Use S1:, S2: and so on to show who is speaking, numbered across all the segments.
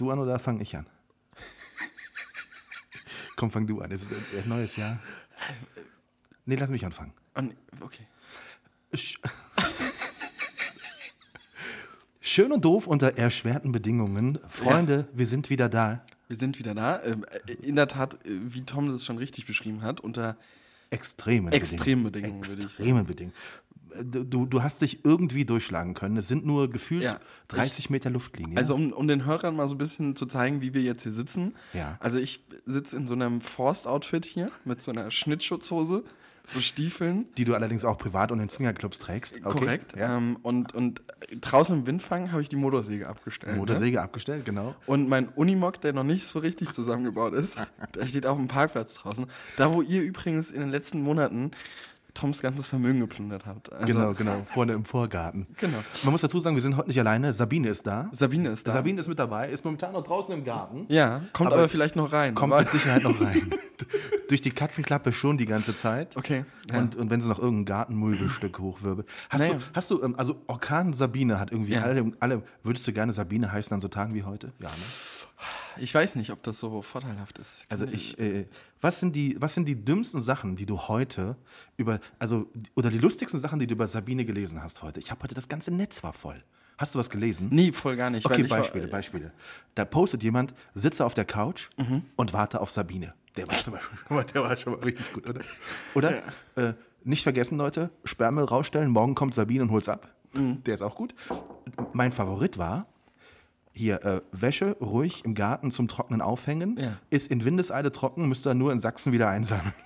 S1: Du an oder fange ich an? Komm, fang du an. Es ist ein neues Jahr. Nee, lass mich anfangen.
S2: An, okay.
S1: Sch Schön und doof unter erschwerten Bedingungen. Freunde, wir sind wieder da.
S2: Wir sind wieder da. Ähm, äh, In der Tat, äh, wie Tom das schon richtig beschrieben hat, unter
S1: Extremen
S2: Extremen Bedingungen, ich
S1: Extremen Bedingungen. Du, du hast dich irgendwie durchschlagen können. Es sind nur gefühlt
S2: Ja.
S1: 30 Meter Luftlinie.
S2: Also um, um den Hörern mal so ein bisschen zu zeigen, wie wir jetzt hier sitzen.
S1: Ja.
S2: Also ich sitze in so einem Forst-Outfit hier mit so einer Schnittschutzhose, so Stiefeln.
S1: die du allerdings auch privat und in Swingerclubs trägst. Okay.
S2: Korrekt.
S1: Ja.
S2: Ähm, und, und draußen im Windfang habe ich die Motorsäge abgestellt. Ne?
S1: Motorsäge abgestellt, genau.
S2: Und mein Unimog, der noch nicht so richtig zusammengebaut ist, der steht auf dem Parkplatz draußen. Da, wo ihr übrigens in den letzten Monaten Toms ganzes Vermögen geplündert habt. Also,
S1: genau, genau. Vorne im Vorgarten.
S2: Genau.
S1: Man muss dazu sagen, wir sind heute nicht alleine. Sabine ist da.
S2: Sabine ist da.
S1: Sabine ist mit dabei, ist momentan noch draußen im Garten.
S2: Ja, kommt
S1: Aber
S2: aber, vielleicht noch rein.
S1: Kommt mit Sicherheit noch rein. Durch die Katzenklappe schon die ganze Zeit.
S2: Okay. Ja.
S1: Und, und wenn sie noch irgendein Gartenmöbelstück hochwirbelt. Hast
S2: Naja.
S1: du, hast du, ähm, also Orkan Sabine hat irgendwie
S2: Ja.
S1: alle, alle, würdest du gerne Sabine heißen an so Tagen wie heute? Ja, ne?
S2: Ich weiß nicht, ob das so vorteilhaft ist.
S1: Also ich, äh, was sind die, was sind die dümmsten Sachen, die du heute über, also, oder die lustigsten Sachen, die du über Sabine gelesen hast heute? Ich habe heute, das ganze Netz war voll. Hast du was gelesen?
S2: Nee, voll gar nicht.
S1: Okay,
S2: ich war-
S1: Beispiele, Beispiele. Da postet jemand, sitze auf der Couch
S2: Mhm.
S1: und warte auf Sabine. Der war zum Beispiel, der war schon mal richtig gut, oder? Oder? Äh, nicht vergessen, Leute, Sperrmüll rausstellen, morgen kommt Sabine und holt's ab.
S2: Mhm.
S1: Der ist auch gut. Mein Favorit war, hier, äh, Wäsche ruhig im Garten zum Trocknen aufhängen.
S2: Ja.
S1: Ist in Windeseile trocken, müsst ihr nur in Sachsen wieder einsammeln.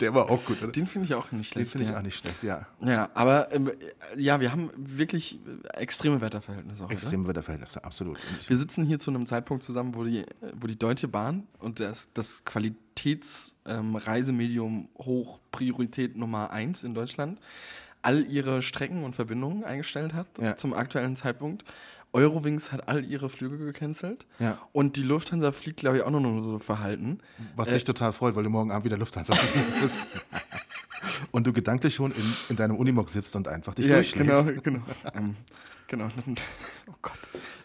S1: Der war auch gut, oder?
S2: Den finde ich auch nicht
S1: Den
S2: schlecht.
S1: finde ich
S2: ja.
S1: auch nicht schlecht, ja.
S2: Ja, aber ähm, ja, wir haben wirklich extreme Wetterverhältnisse heute.
S1: Extreme Wetterverhältnisse, absolut.
S2: Wir sitzen hier zu einem Zeitpunkt zusammen, wo die, wo die Deutsche Bahn und das, das Qualitätsreisemedium hoch Priorität Nummer 1 in Deutschland all ihre Strecken und Verbindungen eingestellt hat
S1: Ja.
S2: zum aktuellen Zeitpunkt. Eurowings hat all ihre Flüge gecancelt.
S1: Ja.
S2: Und die Lufthansa fliegt, glaube ich, auch nur so verhalten.
S1: Was dich total freut, weil du morgen Abend wieder Lufthansa musst. Und du gedanklich schon in, in deinem Unimog sitzt und einfach dich
S2: Ja,
S1: durchschlägst.
S2: genau, genau. ähm, genau. Oh Gott.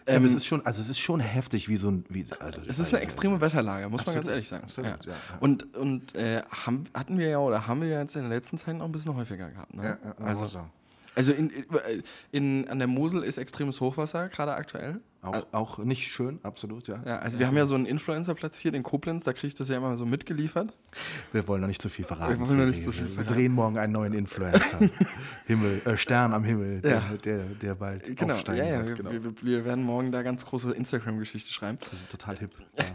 S2: Ähm,
S1: es ist schon, also es ist schon heftig, wie so ein. Wie, also,
S2: Es ist eine extreme Wetterlage, muss man
S1: Absolut,
S2: ganz ehrlich sagen.
S1: absolut, ja, ja.
S2: Und, und äh, haben, hatten wir ja oder haben wir ja jetzt in der letzten Zeit noch ein bisschen häufiger gehabt. Ne?
S1: Ja,
S2: also
S1: also,
S2: also in, in, an der Mosel ist extremes Hochwasser gerade aktuell.
S1: auch, auch nicht schön, absolut, ja.
S2: Ja, also wir haben ja so einen Influencer platziert in Koblenz, da kriege ich das ja immer so mitgeliefert.
S1: Wir wollen noch nicht zu viel verraten.
S2: Wir wollen noch nicht zu viel
S1: Wir
S2: verraten.
S1: drehen morgen einen neuen Influencer. Himmel, äh, Stern am Himmel, der,
S2: Ja.
S1: der, der bald
S2: Genau,
S1: aufsteigen
S2: ja, ja,
S1: wird.
S2: wir,
S1: Genau.
S2: wir, wir werden morgen da ganz große Instagram-Geschichte schreiben.
S1: Wir sind total hip. Ja.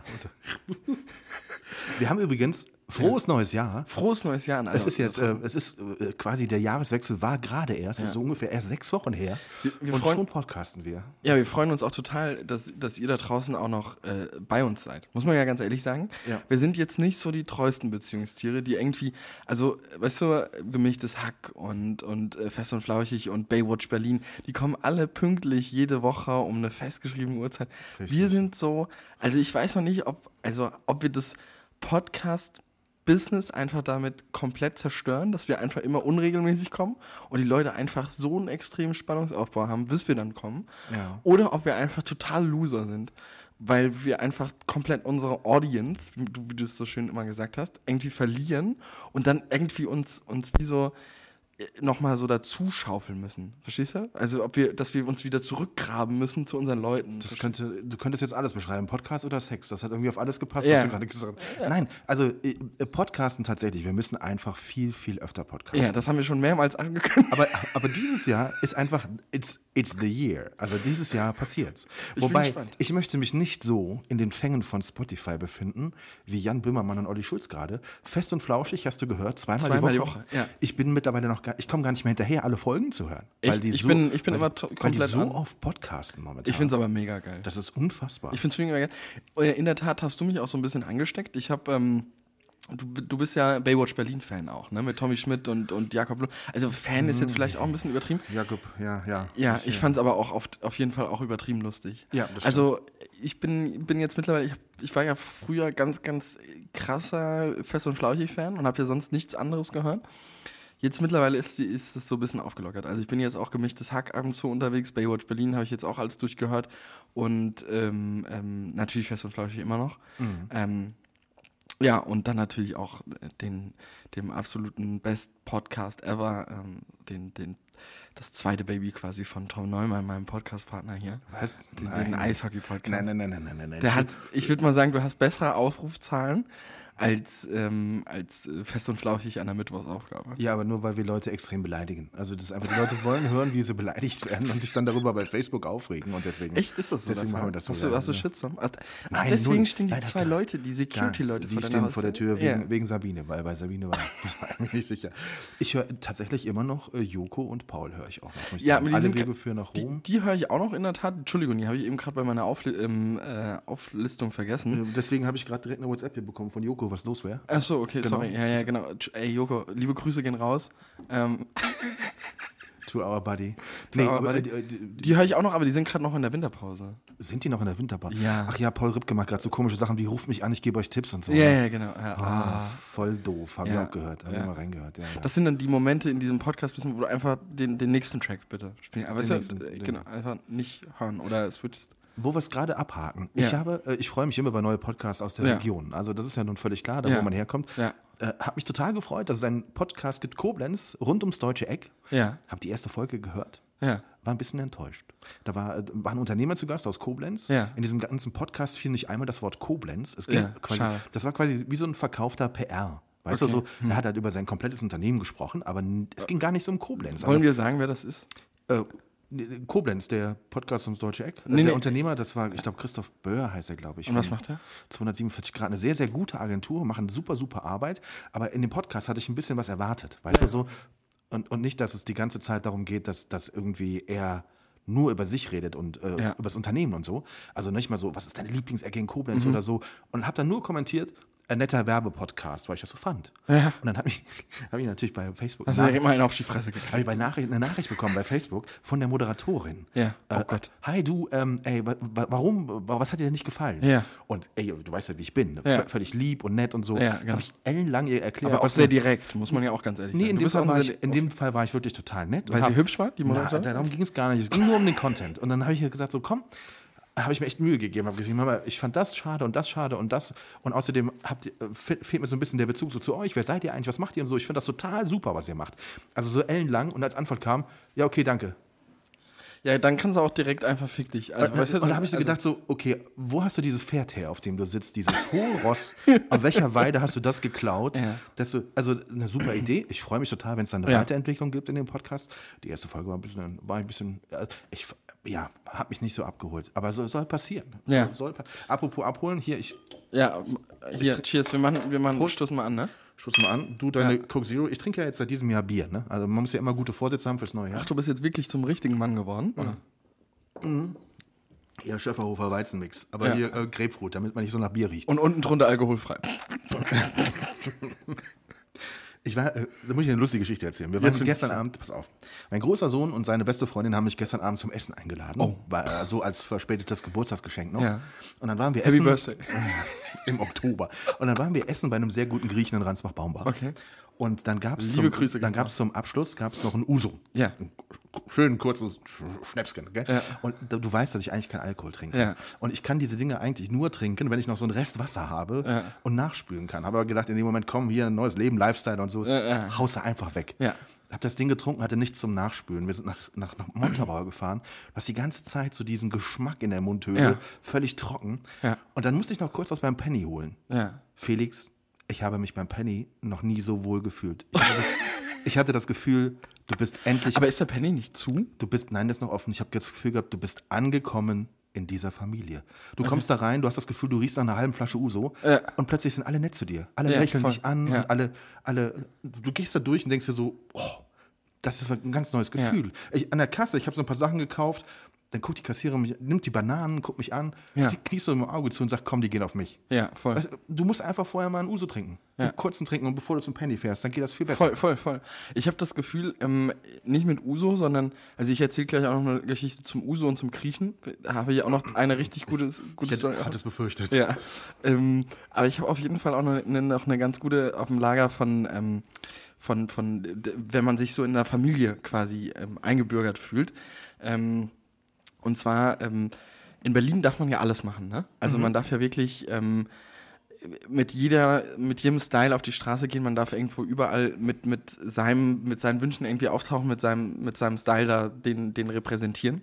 S1: Wir haben übrigens frohes neues Jahr.
S2: Frohes neues Jahr.
S1: Es ist jetzt, äh, es ist äh, quasi der Jahreswechsel war gerade erst, es ist so ungefähr erst sechs Wochen her.
S2: Wir- wir
S1: und
S2: freuen-
S1: schon podcasten wir.
S2: Ja, wir freuen uns auch total, dass, dass ihr da draußen auch noch äh, bei uns seid. Muss man ja ganz ehrlich sagen.
S1: Ja.
S2: Wir sind jetzt nicht so die treuesten Beziehungstiere, die irgendwie, also, weißt du, gemischtes Hack und, und äh, Fest und Flauschig und Baywatch Berlin, die kommen alle pünktlich jede Woche um eine festgeschriebene Uhrzeit.
S1: Richtig.
S2: Wir sind so, also ich weiß noch nicht, ob, also, ob wir das Podcast Business einfach damit komplett zerstören, dass wir einfach immer unregelmäßig kommen und die Leute einfach so einen extremen Spannungsaufbau haben, bis wir dann kommen.
S1: Ja.
S2: Oder ob wir einfach total Loser sind, weil wir einfach komplett unsere Audience, wie du, wie du es so schön immer gesagt hast, irgendwie verlieren und dann irgendwie uns, uns wie so nochmal so dazu schaufeln müssen. Verstehst du? Also ob wir, dass wir uns wieder zurückgraben müssen zu unseren Leuten.
S1: Das könnte, du könntest jetzt alles beschreiben, Podcast oder Sex. Das hat irgendwie auf alles gepasst,
S2: Ja.
S1: was du gerade gesagt hast. Nein, also äh, Podcasten tatsächlich. Wir müssen einfach viel, viel öfter podcasten.
S2: ja, das haben wir schon mehrmals angekündigt.
S1: aber, aber dieses Jahr ist einfach, it's, it's the year. Also dieses Jahr passiert's.
S2: bin
S1: Wobei, ich möchte mich nicht so in den Fängen von Spotify befinden, wie Jan Böhmermann und Olli Schulz gerade. Fest und flauschig, hast du gehört, zweimal,
S2: Zweimal
S1: die
S2: die
S1: Woche.
S2: Woche, ja.
S1: Ich bin mittlerweile noch gar gar, ich komme gar nicht mehr hinterher, alle Folgen zu hören.
S2: Echt? Ich bin- ich bin
S1: weil,
S2: immer to-
S1: weil die
S2: komplett
S1: so
S2: an.
S1: oft podcasten momentan.
S2: Ich finde es aber mega geil.
S1: das ist unfassbar.
S2: Ich finde es mega geil. Äh, In der Tat hast du mich auch so ein bisschen angesteckt. Ich habe, ähm, du, du bist ja Baywatch Berlin-Fan auch, ne? Mit Tommy Schmidt und, und Jakob Blum. Also Fan ist jetzt vielleicht auch ein bisschen übertrieben.
S1: Jakob, ja, ja.
S2: Ja, ich fand es aber auch auf, auf jeden Fall auch übertrieben lustig.
S1: Ja, das.
S2: Also ich bin, bin jetzt mittlerweile, ich, ich war ja früher ganz, ganz krasser Fest- und Flauchig-Fan und habe ja sonst nichts anderes gehört. Jetzt mittlerweile ist, die- ist es so ein bisschen aufgelockert. Also ich bin jetzt auch gemischtes Hack ab und zu unterwegs. Baywatch Berlin habe ich jetzt auch alles durchgehört. Und ähm, ähm, natürlich Fest und Flauschig immer noch. Ähm, ja, und dann natürlich auch äh, den, dem absoluten Best Podcast ever, ähm, den, den, das zweite Baby quasi von Tom Neumann, meinem Podcast-Partner hier.
S1: Was?
S2: Den, den Eishockey-Podcast.
S1: Nein, nein, nein, nein, nein, nein. nein.
S2: Der hat, ich würde mal sagen, du hast bessere Aufrufzahlen als, ähm, als äh, Fest und Flauchig an der Mittwochsaufgabe.
S1: Ja, aber nur weil wir Leute extrem beleidigen. Also das ist einfach, die Leute wollen hören, wie sie beleidigt werden und sich dann darüber bei Facebook aufregen und deswegen.
S2: Echt, ist das so?
S1: Deswegen machen wir das so.
S2: Hast du, hast du. Shitstorm? Ach,
S1: Nein,
S2: deswegen
S1: null.
S2: stehen die
S1: Leider
S2: zwei
S1: gar-
S2: Leute, die Security-Leute
S1: die
S2: vor
S1: stehen vor der. Tür wegen,
S2: Ja.
S1: wegen Sabine, weil bei Sabine war ich mir nicht sicher. Ich höre tatsächlich immer noch äh, Joko und Paul höre ich auch noch. ich
S2: Ja, aber die
S1: Alle Wege
S2: ge-
S1: führen nach
S2: Die,
S1: Rom.
S2: die höre ich auch noch in der Tat. Entschuldigung, die habe ich eben gerade bei meiner Aufli ähm, äh, Auflistung vergessen.
S1: Äh, Deswegen habe ich gerade direkt eine WhatsApp hier bekommen von Joko, was los wäre.
S2: Ach so, okay,
S1: Genau.
S2: sorry. Ja, ja, genau. Ey, Joko, liebe Grüße gehen raus. Ähm,
S1: To our buddy.
S2: our
S1: aber,
S2: buddy.
S1: äh, die, die,
S2: die höre ich auch noch, aber die sind gerade noch in der Winterpause.
S1: sind die noch in der Winterbar?
S2: Ja.
S1: Ach ja, Paul Ripke macht gerade so komische Sachen wie ruft mich an, ich gebe euch Tipps und so.
S2: Ja,
S1: ne?
S2: ja, genau. Ja,
S1: Ah,
S2: ah.
S1: voll doof, habe
S2: Ja.
S1: ich auch gehört, habe
S2: Ja.
S1: ich mal reingehört. Ja.
S2: Das sind dann die Momente in diesem Podcast, wo du einfach den, den nächsten Track bitte spielen. Aber
S1: Den
S2: ist ja,
S1: nächsten,
S2: äh, genau, einfach nicht hören oder switchst.
S1: Wo wir es gerade abhaken.
S2: Ja.
S1: Ich habe, äh, ich freue mich immer über neue Podcasts aus der
S2: Ja.
S1: Region. Also das ist ja nun völlig klar, da
S2: Ja.
S1: wo man herkommt.
S2: Ja.
S1: Äh, hab mich total gefreut, dass es einen Podcast gibt, Koblenz, rund ums deutsche Eck.
S2: Ja,
S1: Hab die erste Folge gehört.
S2: ja.
S1: War ein bisschen enttäuscht. Da war, äh, war ein Unternehmer zu Gast aus Koblenz.
S2: Ja.
S1: In diesem ganzen Podcast fiel nicht einmal das Wort Koblenz. Es ging quasi, das war quasi wie so ein verkaufter PR. Weißt
S2: Okay.
S1: du, so, er hat halt über sein komplettes Unternehmen gesprochen, aber es ging gar nicht so um Koblenz.
S2: Wollen wir sagen, wer das ist?
S1: Äh, Koblenz, der Podcast ums Deutsche Eck.
S2: Nee,
S1: der
S2: nee.
S1: Unternehmer, das war, ich glaube, Christoph Böhr heißt er, glaube ich.
S2: Und was macht er?
S1: 247 Grad, eine sehr, sehr gute Agentur, machen super, super Arbeit. Aber in dem Podcast hatte ich ein bisschen was erwartet. Weißt du, so. Und, und nicht, dass es die ganze Zeit darum geht, dass, dass irgendwie er nur über sich redet und äh,
S2: Ja.
S1: über das Unternehmen und so. Also nicht mal so, was ist deine Lieblingsecke in
S2: Mhm.
S1: Koblenz oder so. Und habe dann nur kommentiert, ein netter Werbepodcast, weil ich das so fand.
S2: Ja.
S1: Und dann habe ich, hab ich natürlich bei Facebook
S2: Hast du mal einen auf die Fresse gekriegt?
S1: habe ich bei Nachricht, eine Nachricht bekommen bei Facebook von der Moderatorin.
S2: Ja. Oh
S1: Äh,
S2: Gott.
S1: Hi, du, ähm, ey, wa wa warum, wa was hat dir denn nicht gefallen?
S2: Ja.
S1: Und ey, du weißt ja, wie ich bin.
S2: Ja.
S1: V völlig lieb und nett und so.
S2: Ja, genau.
S1: Habe ich ellenlang ihr erklärt.
S2: Aber auch sehr direkt, muss man ja auch ganz ehrlich
S1: Nee,
S2: sagen.
S1: in
S2: Du
S1: dem, Fall in dem Fall war ich wirklich total nett.
S2: Weil sie hübsch war, die
S1: Na,
S2: Moderatorin?
S1: darum ging es gar nicht. Es ging nur um den Content. Und dann habe ich ihr gesagt, so komm, habe ich mir echt Mühe gegeben, habe gesagt, Mama, ich fand das schade und das schade und das. Und außerdem habt äh, fe- fehlt mir so ein bisschen der Bezug so zu euch. Wer seid ihr eigentlich? Was macht ihr und so? Ich finde das total super, was ihr macht. Also so ellenlang. Und als Antwort kam, ja, okay, danke.
S2: Ja, dann kannst du auch direkt einfach fick dich. Also,
S1: und
S2: weißt du,
S1: und da habe ich so
S2: also-
S1: gedacht, so, okay, wo hast du dieses Pferd her, auf dem du sitzt, dieses hohe Ross? auf welcher Weide hast du das geklaut?
S2: Ja.
S1: Du, also eine super Idee. Ich freue mich total, wenn es dann eine
S2: Ja.
S1: Weiterentwicklung gibt in dem Podcast. Die erste Folge war ein bisschen, war ein bisschen, äh, ich ja, habe mich nicht so abgeholt. Aber so, soll passieren.
S2: Ja.
S1: Soll, soll, apropos abholen, hier, ich
S2: Ja, hier, cheers, wir machen, wir machen stoßen mal an, ne?
S1: stoß mal an. Du, deine
S2: Ja.
S1: Coke Zero, ich trinke ja jetzt seit diesem Jahr Bier, ne? Also man muss ja immer gute Vorsätze haben fürs neue Jahr.
S2: Ach, du bist jetzt wirklich zum richtigen Mann geworden? Oder?
S1: Ja, Schöfferhofer Weizenmix. Aber
S2: Ja.
S1: hier äh, Grapefruit, damit man nicht so nach Bier riecht.
S2: Und unten drunter alkoholfrei.
S1: Ich war, äh, da muss ich eine lustige Geschichte erzählen. Wir waren
S2: ich
S1: gestern Abend, pass auf. Mein großer Sohn und seine beste Freundin haben mich gestern Abend zum Essen eingeladen.
S2: Oh.
S1: War, äh, so als verspätetes Geburtstagsgeschenk noch.
S2: Ja.
S1: Und dann waren wir
S2: Happy
S1: essen.
S2: Birthday.
S1: Im Oktober. Und dann waren wir essen bei einem sehr guten Griechen in Ransbach-Baumbach.
S2: Okay.
S1: Und dann gab es zum,
S2: Grüße
S1: dann
S2: gehen
S1: gab's zum Abschluss gab's noch ein Uso.
S2: Ja.
S1: Ein schön kurzes Sch- Schnäpschen. Gell?
S2: Ja.
S1: Und du weißt, dass ich eigentlich keinen Alkohol trinke.
S2: Ja.
S1: Und ich kann diese Dinge eigentlich nur trinken, wenn ich noch so einen Rest Wasser habe
S2: Ja.
S1: und nachspülen kann. Habe aber gedacht, in dem Moment, komm, hier ein neues Leben, Lifestyle und so,
S2: Ja,
S1: haust du einfach weg.
S2: Ja.
S1: Hab das Ding getrunken, hatte nichts zum Nachspülen. Wir sind nach, nach, nach Montabaur gefahren. Du hast die ganze Zeit so diesen Geschmack in der Mundhöhle, völlig trocken. Und dann musste ich noch kurz was beim Penny holen. Felix, ich habe mich beim Penny noch nie so wohl gefühlt. Ich, hatte das, ich hatte das Gefühl, du bist endlich,
S2: Aber ist der Penny nicht zu?
S1: du bist, nein, das ist noch offen. Ich habe das Gefühl gehabt, du bist angekommen in dieser Familie. Du kommst da rein, du hast das Gefühl, du riechst nach einer halben Flasche Uso
S2: Ja.
S1: und plötzlich sind alle nett zu dir. Alle
S2: Ja,
S1: lächeln
S2: voll.
S1: dich an
S2: Ja.
S1: und alle, alle, du gehst da durch und denkst dir so, oh, Das ist ein ganz neues Gefühl. Ich, an der Kasse, ich habe so ein paar Sachen gekauft, dann guckt die Kassiererin mich, nimmt die Bananen, guckt mich an,
S2: Ja.
S1: kniest so im Auge zu und sagt, komm, die gehen auf mich.
S2: Ja, voll.
S1: Weißt, du, musst einfach vorher mal einen Uso trinken.
S2: Ja.
S1: Einen kurzen trinken und bevor du zum Penny fährst, dann geht das viel besser.
S2: Voll, voll, voll. Ich habe das Gefühl, ähm, nicht mit Uso, sondern, also ich erzähle gleich auch noch eine Geschichte zum Uso und zum Kriechen. Da habe ich auch noch eine richtig gute, gute
S1: Ich
S2: Story.
S1: hatte es befürchtet.
S2: Ja, ähm, aber ich habe auf jeden Fall auch noch eine, noch eine ganz gute auf dem Lager von, ähm, von, von, wenn man sich so in der Familie quasi ähm, eingebürgert fühlt. Ähm, und zwar, ähm, in Berlin darf man ja alles machen, ne? Also man darf ja wirklich ähm, mit jeder, mit jedem Style auf die Straße gehen, man darf irgendwo überall mit, mit seinem, mit seinen Wünschen irgendwie auftauchen, mit seinem, mit seinem Style da den, den repräsentieren.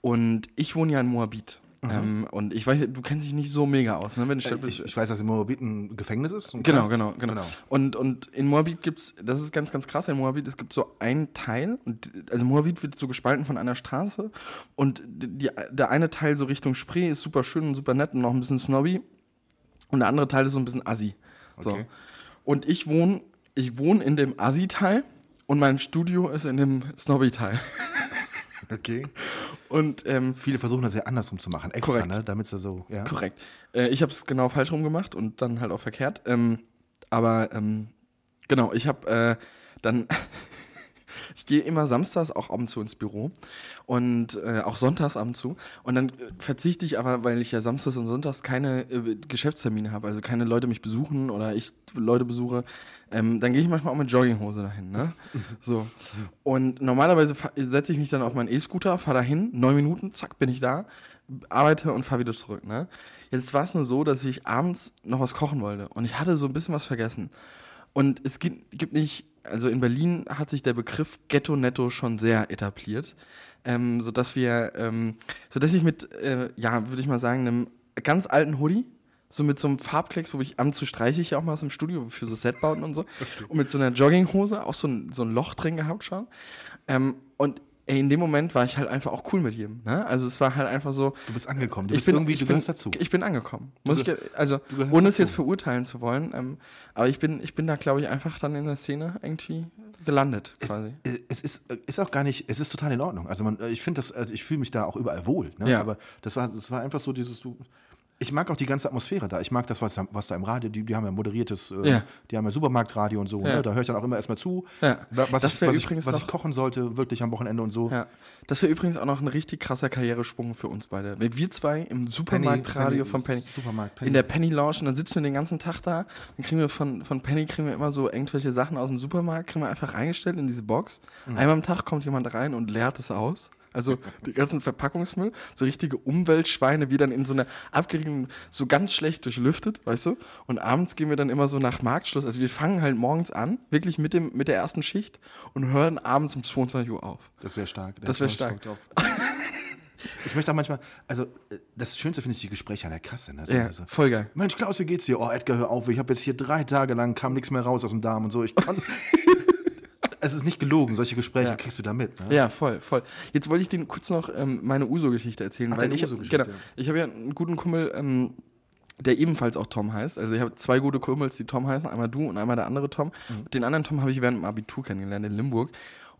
S2: Und ich wohne ja in Moabit. Ähm, und ich weiß, du kennst dich nicht so mega aus, ne? Wenn du
S1: Äh, Ich, ich weiß, dass in Moabit ein Gefängnis ist.
S2: Genau,
S1: Knast.
S2: genau, genau, Und, und in Moabit gibt es, das ist ganz, ganz krass, in Moabit, es gibt so einen Teil, und, also Moabit wird so gespalten von einer Straße und die, der eine Teil so Richtung Spree ist super schön und super nett und noch ein bisschen snobby und der andere Teil ist so ein bisschen assi. So.
S1: Okay.
S2: Und ich wohne ich wohne in dem assi-Teil und mein Studio ist in dem snobby-Teil.
S1: Okay.
S2: Und ähm,
S1: Viele versuchen das ja andersrum zu machen, extra,
S2: Korrekt.
S1: ne? damit sie so, ja.
S2: Korrekt. Äh, ich habe es genau falsch rum gemacht und dann halt auch verkehrt. Ähm, aber ähm, genau, ich habe äh, dann. ich gehe immer samstags auch ab und zu ins Büro und äh, auch sonntags ab und zu. Und dann äh, verzichte ich aber, weil ich ja samstags und sonntags keine äh, Geschäftstermine habe, also keine Leute mich besuchen oder ich Leute besuche, ähm, dann gehe ich manchmal auch mit Jogginghose dahin. Ne? So. Und normalerweise setze ich mich dann auf meinen E-Scooter, fahre dahin, neun Minuten, zack, bin ich da, arbeite und fahre wieder zurück. Ne? Jetzt war es nur so, dass ich abends noch was kochen wollte und ich hatte so ein bisschen was vergessen. Und es gibt, gibt nicht, also in Berlin hat sich der Begriff Ghetto-Netto schon sehr etabliert, ähm, sodass wir, ähm, sodass ich mit, äh, ja, würde ich mal sagen, einem ganz alten Hoodie, so mit so einem Farbklecks, wo ich am zu streiche ich ja auch mal aus dem Studio für so Setbauten und so, und mit so einer Jogginghose, auch so ein, so ein Loch drin gehabt schon. Ähm, und ey, in dem Moment war ich halt einfach auch cool mit jedem. Ne? Also es war halt einfach so,
S1: Du bist angekommen, du
S2: ich
S1: bist
S2: bin,
S1: irgendwie, du
S2: bin,
S1: gehörst dazu.
S2: Ich bin angekommen. Muss ich, also, ohne es jetzt verurteilen zu wollen, ähm, aber ich bin, ich bin da, glaube ich, einfach dann in der Szene irgendwie gelandet, quasi.
S1: Äh, Es ist, äh, ist auch gar nicht, es ist total in Ordnung. Also man, äh, ich finde das, also ich fühle mich da auch überall wohl. Ne?
S2: Ja.
S1: Aber das war, das war einfach so dieses, du, ich mag auch die ganze Atmosphäre da. Ich mag das, was, da- was da im Radio, die, die haben ja moderiertes, äh,
S2: Ja.
S1: die haben ja Supermarktradio und so.
S2: Ja.
S1: Ne? Da höre ich dann auch immer erstmal zu,
S2: Ja.
S1: wa- was,
S2: Das
S1: ich, was, ich,
S2: übrigens
S1: was ich
S2: noch-
S1: kochen sollte, wirklich am Wochenende und so.
S2: Ja. Das wäre übrigens auch noch ein richtig krasser Karrieresprung für uns beide. Wenn wir zwei im Supermarktradio von Penny,
S1: Supermarkt, Penny.
S2: in der Penny Lounge und dann sitzen wir den ganzen Tag da, dann kriegen wir von, von Penny kriegen wir immer so irgendwelche Sachen aus dem Supermarkt, kriegen wir einfach reingestellt in diese Box.
S1: Mhm.
S2: Einmal am Tag kommt jemand rein und leert es aus. Also die ganzen Verpackungsmüll, so richtige Umweltschweine, wie dann in so einer abgeriegelten, so ganz schlecht durchlüftet, weißt du? Und abends gehen wir dann immer so nach Marktschluss. Also wir fangen halt morgens an, wirklich mit, dem, mit der ersten Schicht und hören abends um 22 Uhr auf.
S1: Das wäre stark. Da
S2: Das
S1: hätte
S2: wär
S1: ich mal
S2: stark.
S1: Ich möchte auch manchmal, also äh, das Schönste finde ich die Gespräche an der Kasse. Ne? So,
S2: Ja,
S1: also,
S2: voll geil.
S1: Mensch, Klaus, wie geht's dir? Oh, Edgar, hör auf, ich habe jetzt hier drei Tage lang, kam nichts mehr raus aus dem Darm und so. Ich kann. es ist nicht gelogen, solche Gespräche
S2: Ja.
S1: kriegst du da mit. Ne?
S2: Ja, voll, voll. Jetzt wollte ich dir kurz noch ähm, meine Uso-Geschichte erzählen,
S1: Ach,
S2: weil ich, genau, ich habe ja einen guten Kumpel, ähm, der ebenfalls auch Tom heißt. Also ich habe zwei gute Kumpels, die Tom heißen, einmal du und einmal der andere Tom.
S1: Mhm.
S2: Den anderen Tom habe ich während dem Abitur kennengelernt in Limburg.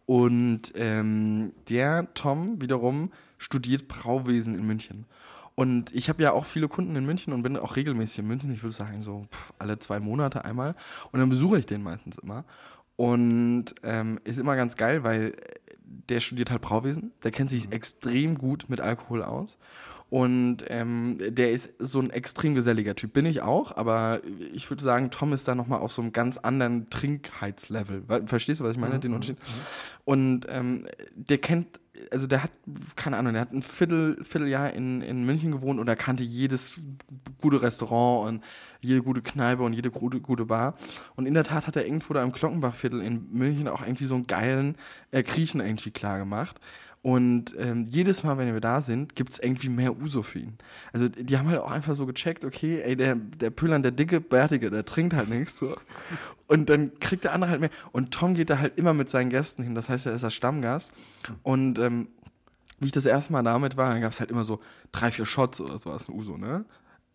S2: Und ähm, der Tom wiederum studiert Brauwesen in München. Und ich habe ja auch viele Kunden in München und bin auch regelmäßig in München. Ich würde sagen, so pff, alle zwei Monate einmal. Und dann besuche ich den meistens immer. Und ähm, ist immer ganz geil, weil der studiert halt Brauwesen. Der kennt sich extrem gut mit Alkohol aus. Und ähm, der ist so ein extrem geselliger Typ. Bin ich auch, aber ich würde sagen, Tom ist da nochmal auf so einem ganz anderen Trinkheitslevel. Verstehst du, was ich meine? Den Unterschied. Und ähm, der kennt, also der hat, keine Ahnung, der hat ein Viertel, Vierteljahr in, in München gewohnt und er kannte jedes gute Restaurant und jede gute Kneipe und jede gute, gute Bar. Und in der Tat hat er irgendwo da im Glockenbachviertel in München auch irgendwie so einen geilen äh, Griechen irgendwie klar gemacht. Und ähm, jedes Mal, wenn wir da sind, gibt es irgendwie mehr Uso für ihn. Also die haben halt auch einfach so gecheckt, okay, ey, der, der Pöhlern, der dicke, bärtige, der trinkt halt nichts. So. Und dann kriegt der andere halt mehr. Und Tom geht da halt immer mit seinen Gästen hin. Das heißt, er ist der Stammgast. Und ähm, wie ich das erste Mal damit war, dann gab es halt immer so drei, vier Shots oder sowas, ein Uso, ne?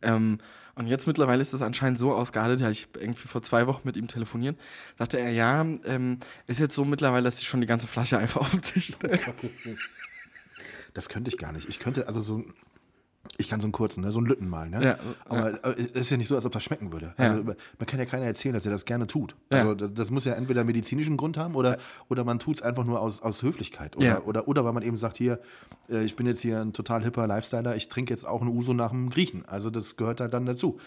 S2: Ähm, und jetzt mittlerweile ist das anscheinend so ausgeartet, ja, ich habe irgendwie vor zwei Wochen mit ihm telefoniert, sagte er, ja, ähm, ist jetzt so mittlerweile, dass ich schon die ganze Flasche einfach auf den Tisch stelle.
S1: Das könnte ich gar nicht. Ich könnte also so, ich kann so einen kurzen, ne? so einen Lütten mal. Ne?
S2: Ja,
S1: Aber äh, es ist ja nicht so, als ob das schmecken würde.
S2: Ja.
S1: Also, man kann ja keiner erzählen, dass er das gerne tut.
S2: Ja.
S1: Also das, das muss ja entweder medizinischen Grund haben oder, oder man tut es einfach nur aus, aus Höflichkeit. Oder,
S2: Ja.
S1: oder, oder weil man eben sagt, hier, äh, ich bin jetzt hier ein total hipper Lifestyler, ich trinke jetzt auch einen Uso nach dem Griechen. Also das gehört halt dann dazu.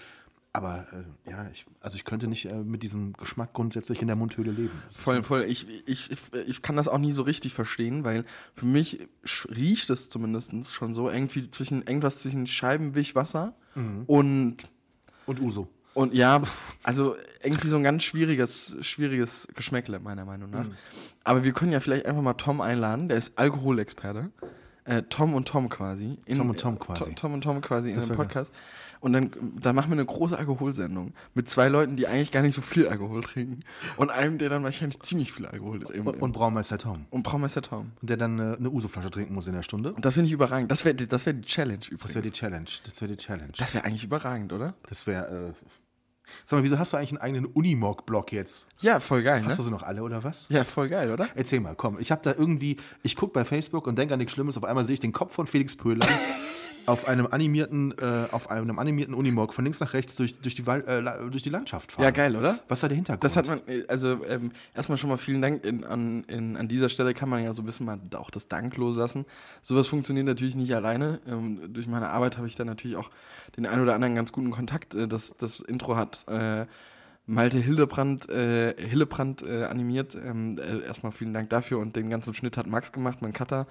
S1: Aber äh, ja, ich, also ich könnte nicht äh, mit diesem Geschmack grundsätzlich in der Mundhöhle leben.
S2: Voll, voll. Ich, ich, ich, kann das auch nie so richtig verstehen, weil für mich riecht es zumindest schon so irgendwie zwischen irgendwas zwischen Scheibenwischwasser und
S1: Und Uso.
S2: und ja, also irgendwie so ein ganz schwieriges, schwieriges Geschmäckle, meiner Meinung nach. Aber wir können ja vielleicht einfach mal Tom einladen, der ist Alkoholexperte. Äh, Tom und Tom quasi. In,
S1: Tom und Tom quasi.
S2: Tom, und Tom quasi in
S1: Das
S2: einem
S1: wär
S2: Podcast. Und dann, dann machen wir eine große Alkoholsendung mit zwei Leuten, die eigentlich gar nicht so viel Alkohol trinken. Und einem, der dann wahrscheinlich ziemlich viel Alkohol im,
S1: Und, und Braumeister Tom.
S2: und Braumeister Tom.
S1: Und der dann äh, eine Uso-Flasche trinken muss in der Stunde.
S2: Und das finde ich überragend. Das wäre das wär die Challenge übrigens.
S1: Das wäre die Challenge. Das wäre die Challenge.
S2: Das wäre eigentlich überragend, oder?
S1: Das wäre. Äh Sag mal, wieso hast du eigentlich einen eigenen Unimog-Blog jetzt?
S2: Ja, voll geil,
S1: Hast du
S2: ne?
S1: sie noch alle oder was?
S2: Ja, voll geil, oder?
S1: Erzähl mal, komm. Ich habe da irgendwie, ich gucke bei Facebook und denke an nichts Schlimmes. Auf einmal sehe ich den Kopf von Felix Pöhler auf einem animierten, äh, auf einem animierten Unimog von links nach rechts durch, durch, die, äh, durch die Landschaft fahren.
S2: Ja, geil, oder?
S1: Was ist da der Hintergrund?
S2: Das hat man, äh, also ähm, erstmal schon mal vielen Dank. In, an, in, an dieser Stelle kann man ja so ein bisschen mal auch das Dank loslassen. Sowas funktioniert natürlich nicht alleine. Ähm, durch meine Arbeit habe ich da natürlich auch den einen oder anderen ganz guten Kontakt. Äh, das, das Intro hat äh, Malte Hildebrand, äh, Hillebrand äh, animiert. Ähm, äh, erstmal vielen Dank dafür und den ganzen Schnitt hat Max gemacht, mein Cutter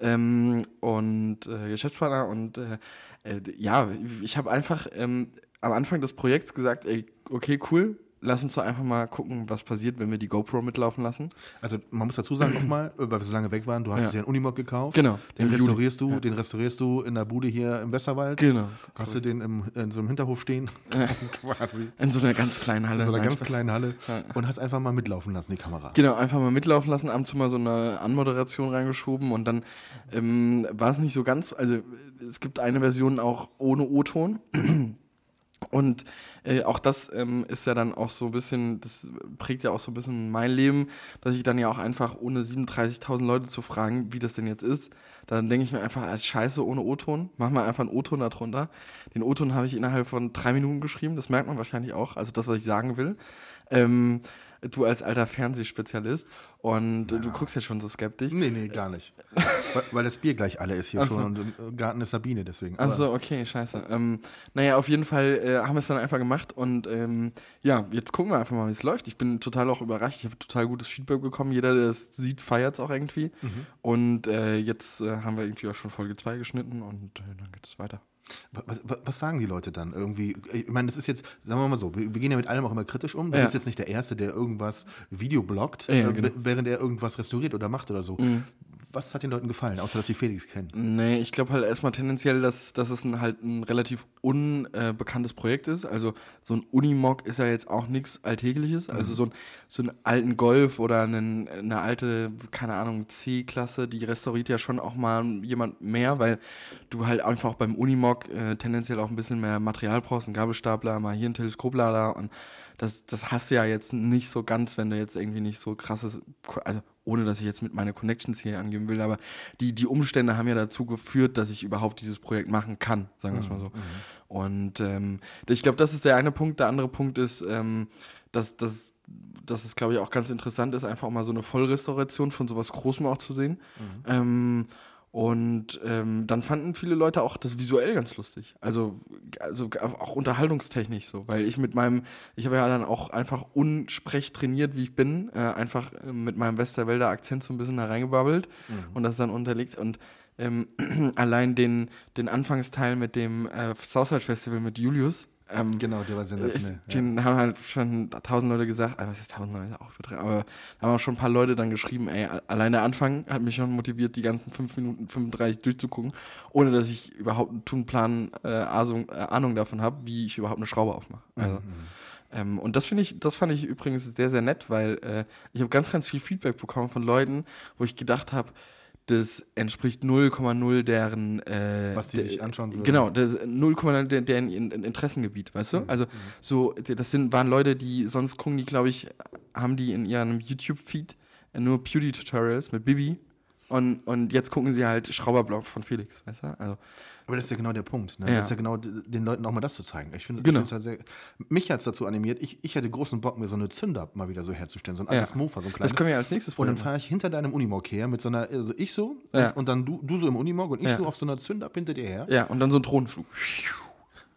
S2: ähm, und äh, Geschäftspartner. Und äh, äh, ja, ich habe einfach ähm, am Anfang des Projekts gesagt, ey, okay, cool, lass uns doch einfach mal gucken, was passiert, wenn wir die GoPro mitlaufen lassen.
S1: Also man muss dazu sagen nochmal, äh, weil wir so lange weg waren, du hast
S2: Ja.
S1: dir einen Unimog gekauft.
S2: Genau,
S1: Den
S2: im Juli.
S1: restaurierst du,
S2: Ja.
S1: den restaurierst du in der Bude hier im Westerwald.
S2: Genau.
S1: Hast du den im, in so einem Hinterhof stehen? Quasi.
S2: In so einer ganz kleinen Halle.
S1: In so einer ganz kleinen Halle.
S2: Ja.
S1: Und hast einfach mal mitlaufen lassen, die Kamera.
S2: Genau, einfach mal mitlaufen lassen, ab und zu mal so eine Anmoderation reingeschoben und dann ähm, war es nicht so ganz, also es gibt eine Version auch ohne O-Ton. Und äh, auch das ähm, ist ja dann auch so ein bisschen, das prägt ja auch so ein bisschen mein Leben, dass ich dann ja auch einfach, ohne 37.000 Leute zu fragen, wie das denn jetzt ist, dann denke ich mir einfach, als Scheiße ohne O-Ton, mach mal einfach einen O-Ton darunter. Den O-Ton habe ich innerhalb von drei Minuten geschrieben, das merkt man wahrscheinlich auch, also das, was ich sagen will. Ähm, du als alter Fernsehspezialist und äh, du guckst jetzt schon so skeptisch.
S1: Nee, nee, gar nicht. weil, weil das Bier gleich alle ist hier
S2: Ach so.
S1: schon und im Garten ist Sabine, deswegen.
S2: Achso, okay, scheiße. Ähm, naja, auf jeden Fall äh, haben wir es dann einfach gemacht und ähm, ja, jetzt gucken wir einfach mal, wie es läuft. Ich bin total auch überrascht. Ich habe total gutes Feedback bekommen. Jeder, der es sieht, feiert es auch irgendwie. Und äh, jetzt äh, haben wir irgendwie auch schon Folge 2 geschnitten und äh, dann geht es weiter.
S1: Was, was, sagen die Leute dann irgendwie? Ich meine, das ist jetzt, sagen wir mal so, wir, wir gehen ja mit allem auch immer kritisch um. Du
S2: Ja.
S1: bist jetzt nicht der Erste, der irgendwas videobloggt,
S2: Ja,
S1: äh,
S2: genau.
S1: während er irgendwas restauriert oder macht oder so. Was hat den Leuten gefallen, außer dass sie Felix kennen?
S2: Nee, ich glaube halt erstmal tendenziell, dass, dass es ein, halt ein relativ unbekanntes Projekt ist. Also so ein Unimog ist ja jetzt auch nichts Alltägliches. Also so, ein, so einen alten Golf oder einen, eine alte, keine Ahnung, C-Klasse, die restauriert ja schon auch mal jemand mehr, weil du halt einfach beim Unimog äh, tendenziell auch ein bisschen mehr Material brauchst, einen Gabelstapler, mal hier einen Teleskoplader und das, das hast du ja jetzt nicht so ganz, wenn du jetzt irgendwie nicht so krasses, also ohne dass ich jetzt mit meinen Connections hier angeben will, aber die, die Umstände haben ja dazu geführt, dass ich überhaupt dieses Projekt machen kann, sagen wir es mal so. Und ähm, ich glaube, das ist der eine Punkt. Der andere Punkt ist, ähm, dass, dass, dass es, glaube ich, auch ganz interessant ist, einfach mal so eine Vollrestauration von sowas Großem auch zu sehen. Ähm, und ähm, dann fanden viele Leute auch das visuell ganz lustig. Also, also auch unterhaltungstechnisch so, weil ich mit meinem, ich habe ja dann auch einfach unsprech trainiert, wie ich bin, äh, einfach äh, mit meinem Westerwälder Akzent so ein bisschen da reingebabbelt und das dann unterlegt und ähm, allein den, den Anfangsteil mit dem äh, Southside Festival mit Julius. Ähm,
S1: Genau, der war sensationell.
S2: ich, den haben halt schon tausend Leute gesagt, äh, was ist tausend Leute auch übertrieben, aber da haben auch schon ein paar Leute dann geschrieben, ey, allein der Anfang hat mich schon motiviert, die ganzen 5 Minuten 35 durchzugucken, ohne dass ich überhaupt einen Tunplan äh, Ahnung, äh, Ahnung davon habe, wie ich überhaupt eine Schraube aufmache. Also, ähm, und das finde ich, das fand ich übrigens sehr, sehr nett, weil äh, ich habe ganz, ganz viel Feedback bekommen von Leuten, wo ich gedacht habe, das entspricht 0,0 deren. Äh,
S1: Was die sich anschauen würden.
S2: Genau, das ist 0,0 der, deren In- Interessengebiet, weißt du?
S1: Mhm.
S2: Also, so, das sind, waren Leute, die sonst gucken, die, glaube ich, haben die in ihrem YouTube-Feed nur Beauty-Tutorials mit Bibi. Und, und jetzt gucken sie halt Schrauberblock von Felix, weißt du? Also,
S1: Aber das ist ja genau der Punkt. Ne?
S2: Ja.
S1: Das ist ja genau den Leuten auch mal das zu zeigen. Ich finde,
S2: Genau.
S1: halt sehr, mich hat es dazu animiert. Ich, ich hätte großen Bock, mir so eine Zünder mal wieder so herzustellen. So ein altes
S2: Ja.
S1: Mofa, so ein
S2: das
S1: kleines.
S2: können wir als nächstes
S1: Und dann
S2: probieren.
S1: fahre ich hinter deinem Unimog her mit so einer, also ich so
S2: Ja.
S1: und, dann du, du so im Unimog und ich
S2: Ja.
S1: so auf so einer Zündab hinter dir her.
S2: Ja, und dann so ein Drohnenflug.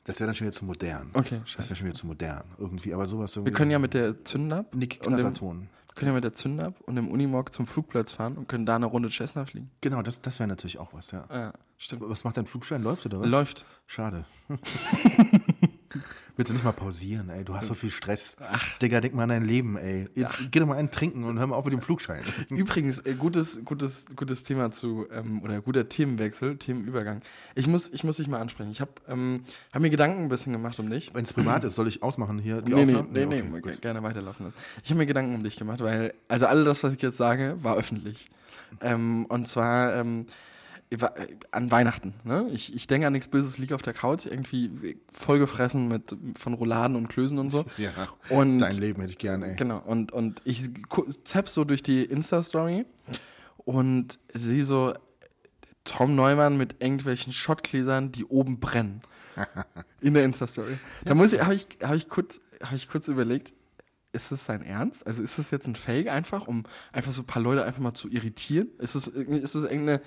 S1: Das wäre dann schon wieder zu modern.
S2: Okay,
S1: Das
S2: scheiße.
S1: wäre schon wieder zu modern. Irgendwie, aber sowas
S2: Wir können ja mit der Zündab
S1: Nick
S2: und dem, können ja mit der Zündab und dem Unimog zum Flugplatz fahren und können da eine Runde Cessna fliegen.
S1: Genau, das, das wäre natürlich auch was, ja.
S2: Ja, stimmt.
S1: Was macht dein Flugschein? Läuft oder was?
S2: Läuft.
S1: Schade. Willst du nicht mal pausieren, ey? Du hast so viel Stress. Ach. Digga, denk mal an dein Leben, ey. Jetzt geh doch mal einen trinken und hör mal auf mit dem Flugschein.
S2: Übrigens, äh, gutes, gutes, gutes Thema zu, ähm, oder guter Themenwechsel, Themenübergang. Ich muss, ich muss dich mal ansprechen. Ich habe ähm, hab mir Gedanken ein bisschen gemacht um dich.
S1: Wenn es privat ist, soll ich ausmachen hier? Die
S2: Nee, nee,
S1: Aufnahme?
S2: nee, nee,
S1: okay,
S2: gerne weiterlaufen. Ich habe mir Gedanken um dich gemacht, weil, also all das, was ich jetzt sage, war öffentlich. Ähm, und zwar ähm, äh, an Weihnachten. Ne? Ich, ich denke an nichts Böses, liege auf der Couch, irgendwie vollgefressen mit, von Rouladen und Klößen und so.
S1: Ja,
S2: Und
S1: dein Leben hätte ich gern, ey.
S2: Genau, und, und ich zapp so durch die Insta-Story und sehe so Tom Neumann mit irgendwelchen Schottgläsern, die oben brennen. In der Insta-Story. Da muss ich, habe ich, hab ich, kurz, hab ich kurz überlegt, ist das sein Ernst? Also ist das jetzt ein Fake einfach, um einfach so ein paar Leute einfach mal zu irritieren? Ist das, irgendwie- ist irgendeine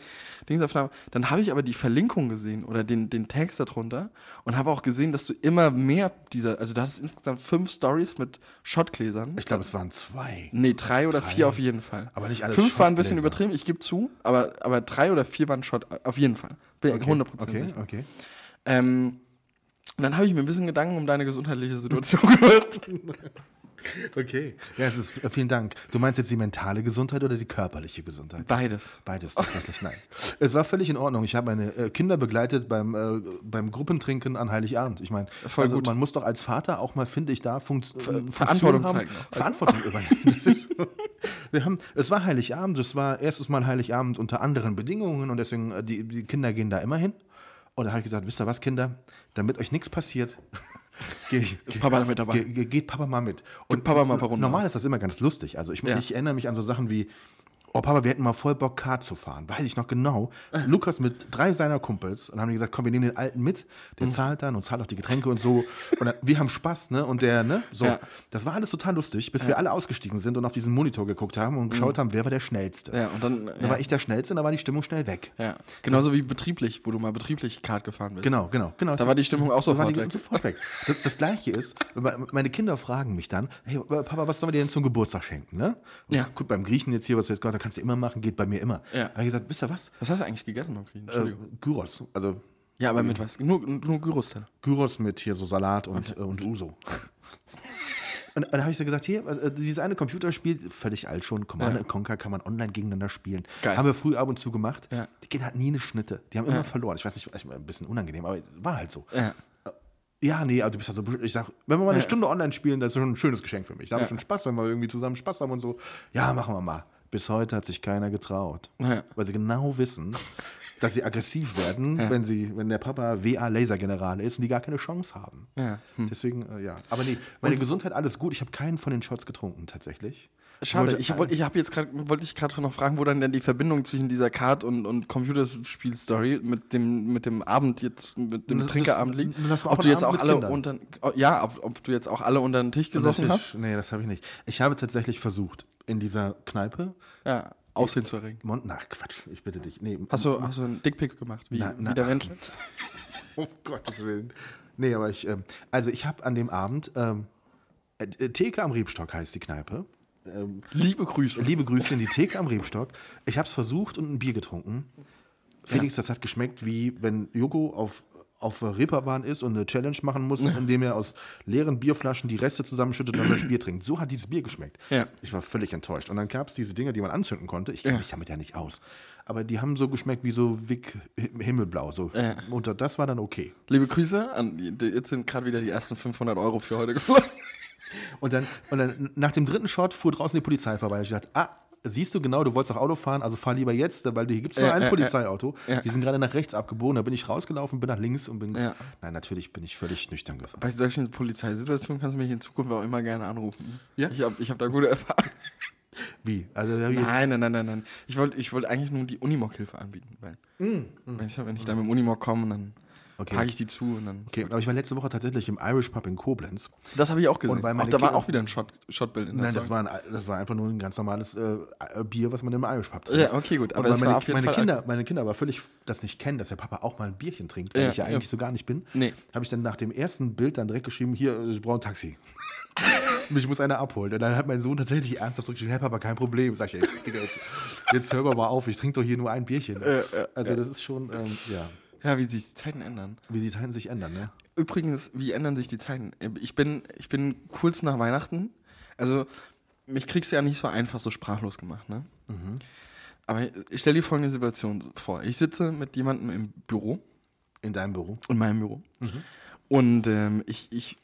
S2: Dingsaufnahme? Dann habe ich aber die Verlinkung gesehen oder den, den Text darunter und habe auch gesehen, dass du immer mehr dieser, also du hattest insgesamt fünf Stories mit Schottgläsern.
S1: Ich glaube, es waren zwei.
S2: Nee, drei oder
S1: Drei.
S2: vier auf jeden Fall.
S1: Aber nicht alle
S2: Fünf waren ein bisschen übertrieben, ich gebe zu, aber, aber drei oder vier waren Schott, auf jeden Fall. Bin ich 100%
S1: Okay,
S2: sicher.
S1: okay.
S2: Ähm, und dann habe ich mir ein bisschen Gedanken um deine gesundheitliche Situation gemacht.
S1: Okay. Ja, es ist, äh, vielen Dank. Du meinst jetzt die mentale Gesundheit oder die körperliche Gesundheit?
S2: Beides.
S1: Beides tatsächlich, nein. Es war völlig in Ordnung. Ich habe meine äh, Kinder begleitet beim, äh, beim Gruppentrinken an Heiligabend. Ich meine, also
S2: gut.
S1: man muss doch als Vater auch mal, finde ich, da Funkt, Funktion
S2: Verantwortung
S1: haben,
S2: zeigen.
S1: Verantwortung übernehmen. Das ist so. Wir haben, es war Heiligabend, es war erstes Mal Heiligabend unter anderen Bedingungen und deswegen, äh, die, die Kinder gehen da immer hin. Und da habe ich gesagt, wisst ihr was, Kinder, damit euch nichts passiert, geh,
S2: Ist Papa damit dabei?
S1: Ge ge geht Papa mal mit. Und
S2: Papa mal ein paar Runden
S1: Normal ist das immer ganz lustig. Also ich,
S2: Ja.
S1: ich erinnere mich an so Sachen wie, oh Papa, wir hätten mal voll Bock, Kart zu fahren. Weiß ich noch genau. Lukas mit drei seiner Kumpels und haben gesagt, komm, wir nehmen den Alten mit. Der
S2: Mhm.
S1: zahlt dann und zahlt auch die Getränke und so. Und dann, wir haben Spaß, ne? Und der, ne? So.
S2: Ja.
S1: Das war alles total lustig, bis wir alle ausgestiegen sind und auf diesen Monitor geguckt haben und geschaut haben, wer war der Schnellste.
S2: Mhm. Ja, und dann.
S1: Da
S2: Ja,
S1: war ich der Schnellste und da war die Stimmung schnell weg.
S2: ja. Genauso wie betrieblich, wo du mal betrieblich Kart gefahren bist.
S1: Genau, genau, genau.
S2: Da war die Stimmung auch sofort weg.
S1: sofort weg. Das, das Gleiche ist, me- meine Kinder fragen mich dann, hey Papa, was sollen wir dir denn zum Geburtstag schenken? Ne? Und
S2: Ja.
S1: Gut, beim Griechen jetzt hier, was wir jetzt gerade, kannst du immer machen, geht bei mir immer.
S2: Ja.
S1: Da habe ich gesagt, wisst ihr was?
S2: Was hast du eigentlich gegessen Kriegen?
S1: Äh,
S2: Entschuldigung.
S1: Gyros. Also
S2: ja, aber mit was? Nur, nur Gyros-Teller.
S1: Gyros mit hier so Salat und, äh, und Uso. Und dann habe ich so gesagt, hier, äh, dieses eine Computerspiel, völlig alt schon, Command
S2: Ja.
S1: Conquer kann man online gegeneinander spielen.
S2: Geil.
S1: Haben wir früh ab und zu gemacht.
S2: Ja.
S1: Die Kinder hatten nie eine Schnitte. Die haben immer
S2: Ja.
S1: verloren. Ich weiß nicht, vielleicht ein bisschen unangenehm, aber war halt so.
S2: Ja.
S1: Ja, nee, aber du bist ja so, ich sag, wenn wir mal eine. Stunde online spielen, das ist schon ein schönes Geschenk für mich. Da haben wir schon Spaß, wenn wir irgendwie zusammen Spaß haben und so. Ja, machen wir mal. Bis heute hat sich keiner getraut.
S2: Ja.
S1: Weil sie genau wissen, dass sie aggressiv werden, wenn sie, wenn der Papa WA Lasergeneral ist und die gar keine Chance haben.
S2: Ja. Hm.
S1: Deswegen, äh, ja. Aber nee, meine Gesundheit alles gut. Ich habe keinen von den Shots getrunken, tatsächlich.
S2: Schade,
S1: wollte-
S2: ich, wollt, ich habe jetzt gerade, wollte ich gerade noch fragen, wo dann denn die Verbindung zwischen dieser Kart- und, und Computerspiel-Story mit dem, mit dem Abend jetzt, mit dem
S1: Das-
S2: Trinkerabend liegt.
S1: das
S2: Ob du jetzt
S1: Abend
S2: auch alle
S1: Kindern.
S2: unter, ja, ob, ob du jetzt auch alle unter den Tisch gesoffen
S1: Natürlich-
S2: hast?
S1: Nee, das habe ich nicht. Ich habe tatsächlich versucht, in dieser Kneipe.
S2: Ja, Aussehen zu erregen.
S1: Mon Ach, Quatsch, ich bitte dich. Nee,
S2: Hast du, hast du einen Dickpick gemacht, wie,
S1: Na- na-
S2: wie der Mensch?
S1: Um Gottes Willen. Nee, aber ich, ähm, also ich habe an dem Abend, ähm, äh, Theke am Rebstock heißt die Kneipe. Ähm,
S2: Liebe Grüße.
S1: liebe Grüße in die Theke am Rebstock. Ich habe es versucht und ein Bier getrunken. Felix, das hat geschmeckt, wie wenn Joko auf, auf der Reeperbahn ist und eine Challenge machen muss, indem er aus leeren Bierflaschen die Reste zusammenschüttet und dann das Bier trinkt. So hat dieses Bier geschmeckt.
S2: Ja.
S1: Ich war völlig enttäuscht. Und dann gab es diese Dinger, die man anzünden konnte. Ich kenne
S2: Ja.
S1: mich damit ja nicht aus. Aber die haben so geschmeckt wie so Wick Himmelblau. So.
S2: Ja.
S1: Und das war dann okay.
S2: Liebe Grüße. An, jetzt sind gerade wieder die ersten 500 Euro für heute geflossen.
S1: Und dann, und dann nach dem dritten Shot fuhr draußen die Polizei vorbei. Ich dachte, ah, siehst du genau, du wolltest auch Auto fahren, also fahr lieber jetzt, weil hier gibt es nur
S2: Ja,
S1: ein
S2: ja,
S1: Polizeiauto.
S2: ja.
S1: Die sind gerade nach rechts abgebogen, da bin ich rausgelaufen, bin nach links und bin.
S2: Ja.
S1: Nein, natürlich bin ich völlig nüchtern gefahren.
S2: Bei solchen Polizeisituationen kannst du mich in Zukunft auch immer gerne anrufen. Ja? Ich habe ich hab da gute Erfahrungen.
S1: Wie? Also,
S2: Nein, nein, nein, nein, nein. Ich wollte ich wollt eigentlich nur die Unimog-Hilfe anbieten. Weil, wenn, ich, wenn ich da mit dem Unimog komme, dann
S1: Okay.
S2: packe ich die zu und dann.
S1: okay, aber ich war letzte Woche tatsächlich im Irish Pub in Koblenz.
S2: Das habe ich auch gesehen.
S1: Und
S2: auch,
S1: meine
S2: da war auch wieder ein Shot, Shotbild in der
S1: Nein, das war, ein, das war einfach nur ein ganz normales äh, Bier, was man im Irish Pub trinkt.
S2: Ja, okay, gut, aber
S1: meine, meine
S2: Fall
S1: Kinder, meine Kinder aber völlig das nicht kennen, dass der Papa auch mal ein Bierchen trinkt, weil
S2: Ja,
S1: ich ja
S2: ja.
S1: eigentlich so gar nicht bin,
S2: Nee.
S1: habe ich dann nach dem ersten Bild dann direkt geschrieben, hier, ich brauche ein Taxi. Mich muss einer abholen. Und dann hat mein Sohn tatsächlich ernsthaft zurückgeschrieben, Herr Papa, kein Problem. Sag ich, jetzt, jetzt, jetzt hör mal auf, ich trinke doch hier nur ein Bierchen. also das ist schon, ähm, ja,
S2: Ja, wie sich die Zeiten ändern.
S1: wie die Zeiten sich ändern, ne?
S2: Übrigens, wie ändern sich die Zeiten? Ich bin, ich bin kurz nach Weihnachten. Also, mich kriegst du ja nicht so einfach so sprachlos gemacht, ne? Aber ich stell dir folgende Situation vor. Ich sitze mit jemandem im Büro,
S1: In deinem Büro.
S2: in meinem Büro. Und ähm, ich, ich,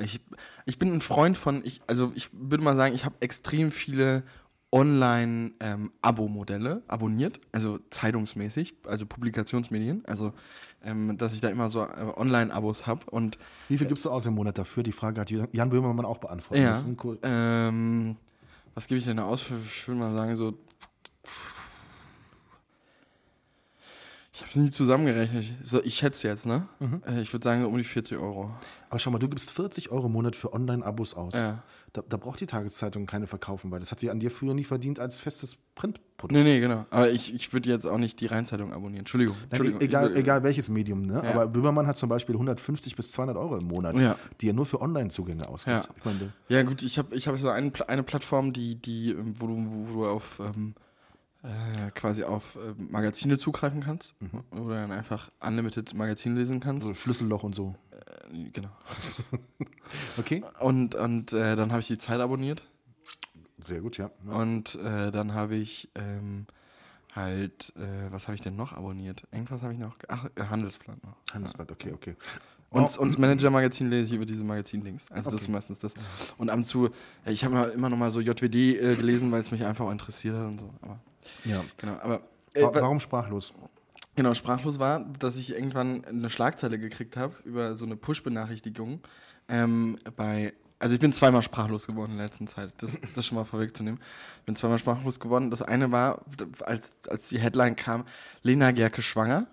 S2: ich, ich bin ein Freund von, ich, also ich würde mal sagen, ich habe extrem viele Online-Abo-Modelle abonniert, also zeitungsmäßig, also Publikationsmedien, also ähm, dass ich da immer so äh, Online-Abos habe und
S1: Wie viel gibst du aus im Monat dafür? Die Frage hat Jan Böhmermann auch beantwortet.
S2: ja,
S1: cool-
S2: ähm, was gebe ich denn da aus für, ich würde mal sagen, so ich habe es nie zusammengerechnet. So, ich schätze jetzt, ne? Äh, ich würde sagen, um die 40 Euro.
S1: Aber schau mal, du gibst 40 Euro im Monat für Online-Abos aus.
S2: Ja.
S1: Da, da braucht die Tageszeitung keine verkaufen, weil das hat sie an dir früher nie verdient als festes Printprodukt.
S2: Nee, nee, genau. Aber ich, ich würde jetzt auch nicht die Rheinzeitung abonnieren. Entschuldigung.
S1: Nein,
S2: Entschuldigung.
S1: egal,
S2: Ich-
S1: egal welches Medium, ne?
S2: Ja.
S1: Aber Böhmermann hat zum Beispiel 150 bis 200 Euro im Monat,
S2: Ja.
S1: die er nur für Online-Zugänge ausgibt.
S2: Ja.
S1: Ich
S2: Ja, gut, ich habe ich hab so eine, eine Plattform, die, die, ähm, wo, du, wo du auf ähm, äh, quasi auf äh, Magazine zugreifen kannst.
S1: Mhm.
S2: Oder dann einfach unlimited Magazin lesen kannst.
S1: so Schlüsselloch und so.
S2: Äh, Genau.
S1: Okay,
S2: Und, und äh, dann habe ich die Zeit abonniert.
S1: sehr gut, ja. ja.
S2: Und äh, dann habe ich ähm, halt, äh, was habe ich denn noch abonniert? Irgendwas habe ich noch. Ach, Handelsblatt noch.
S1: Handelsblatt, okay, okay.
S2: Und, und das Manager-Magazin lese ich über diese Magazin-Links. Also das ist
S1: Okay.
S2: meistens das. Und ab und zu, ich habe immer noch mal so JWD äh, gelesen, weil es mich einfach auch interessiert hat und so. Aber,
S1: Ja.
S2: genau, aber äh,
S1: Wa
S2: wa-
S1: warum sprachlos?
S2: genau, sprachlos war, dass ich irgendwann eine Schlagzeile gekriegt habe über so eine Push-Benachrichtigung ähm, bei also ich bin zweimal sprachlos geworden in der letzten Zeit. Das, das schon mal vorwegzunehmen. Bin zweimal sprachlos geworden. Das eine war, als, als die Headline kam, Lena Gerke schwanger.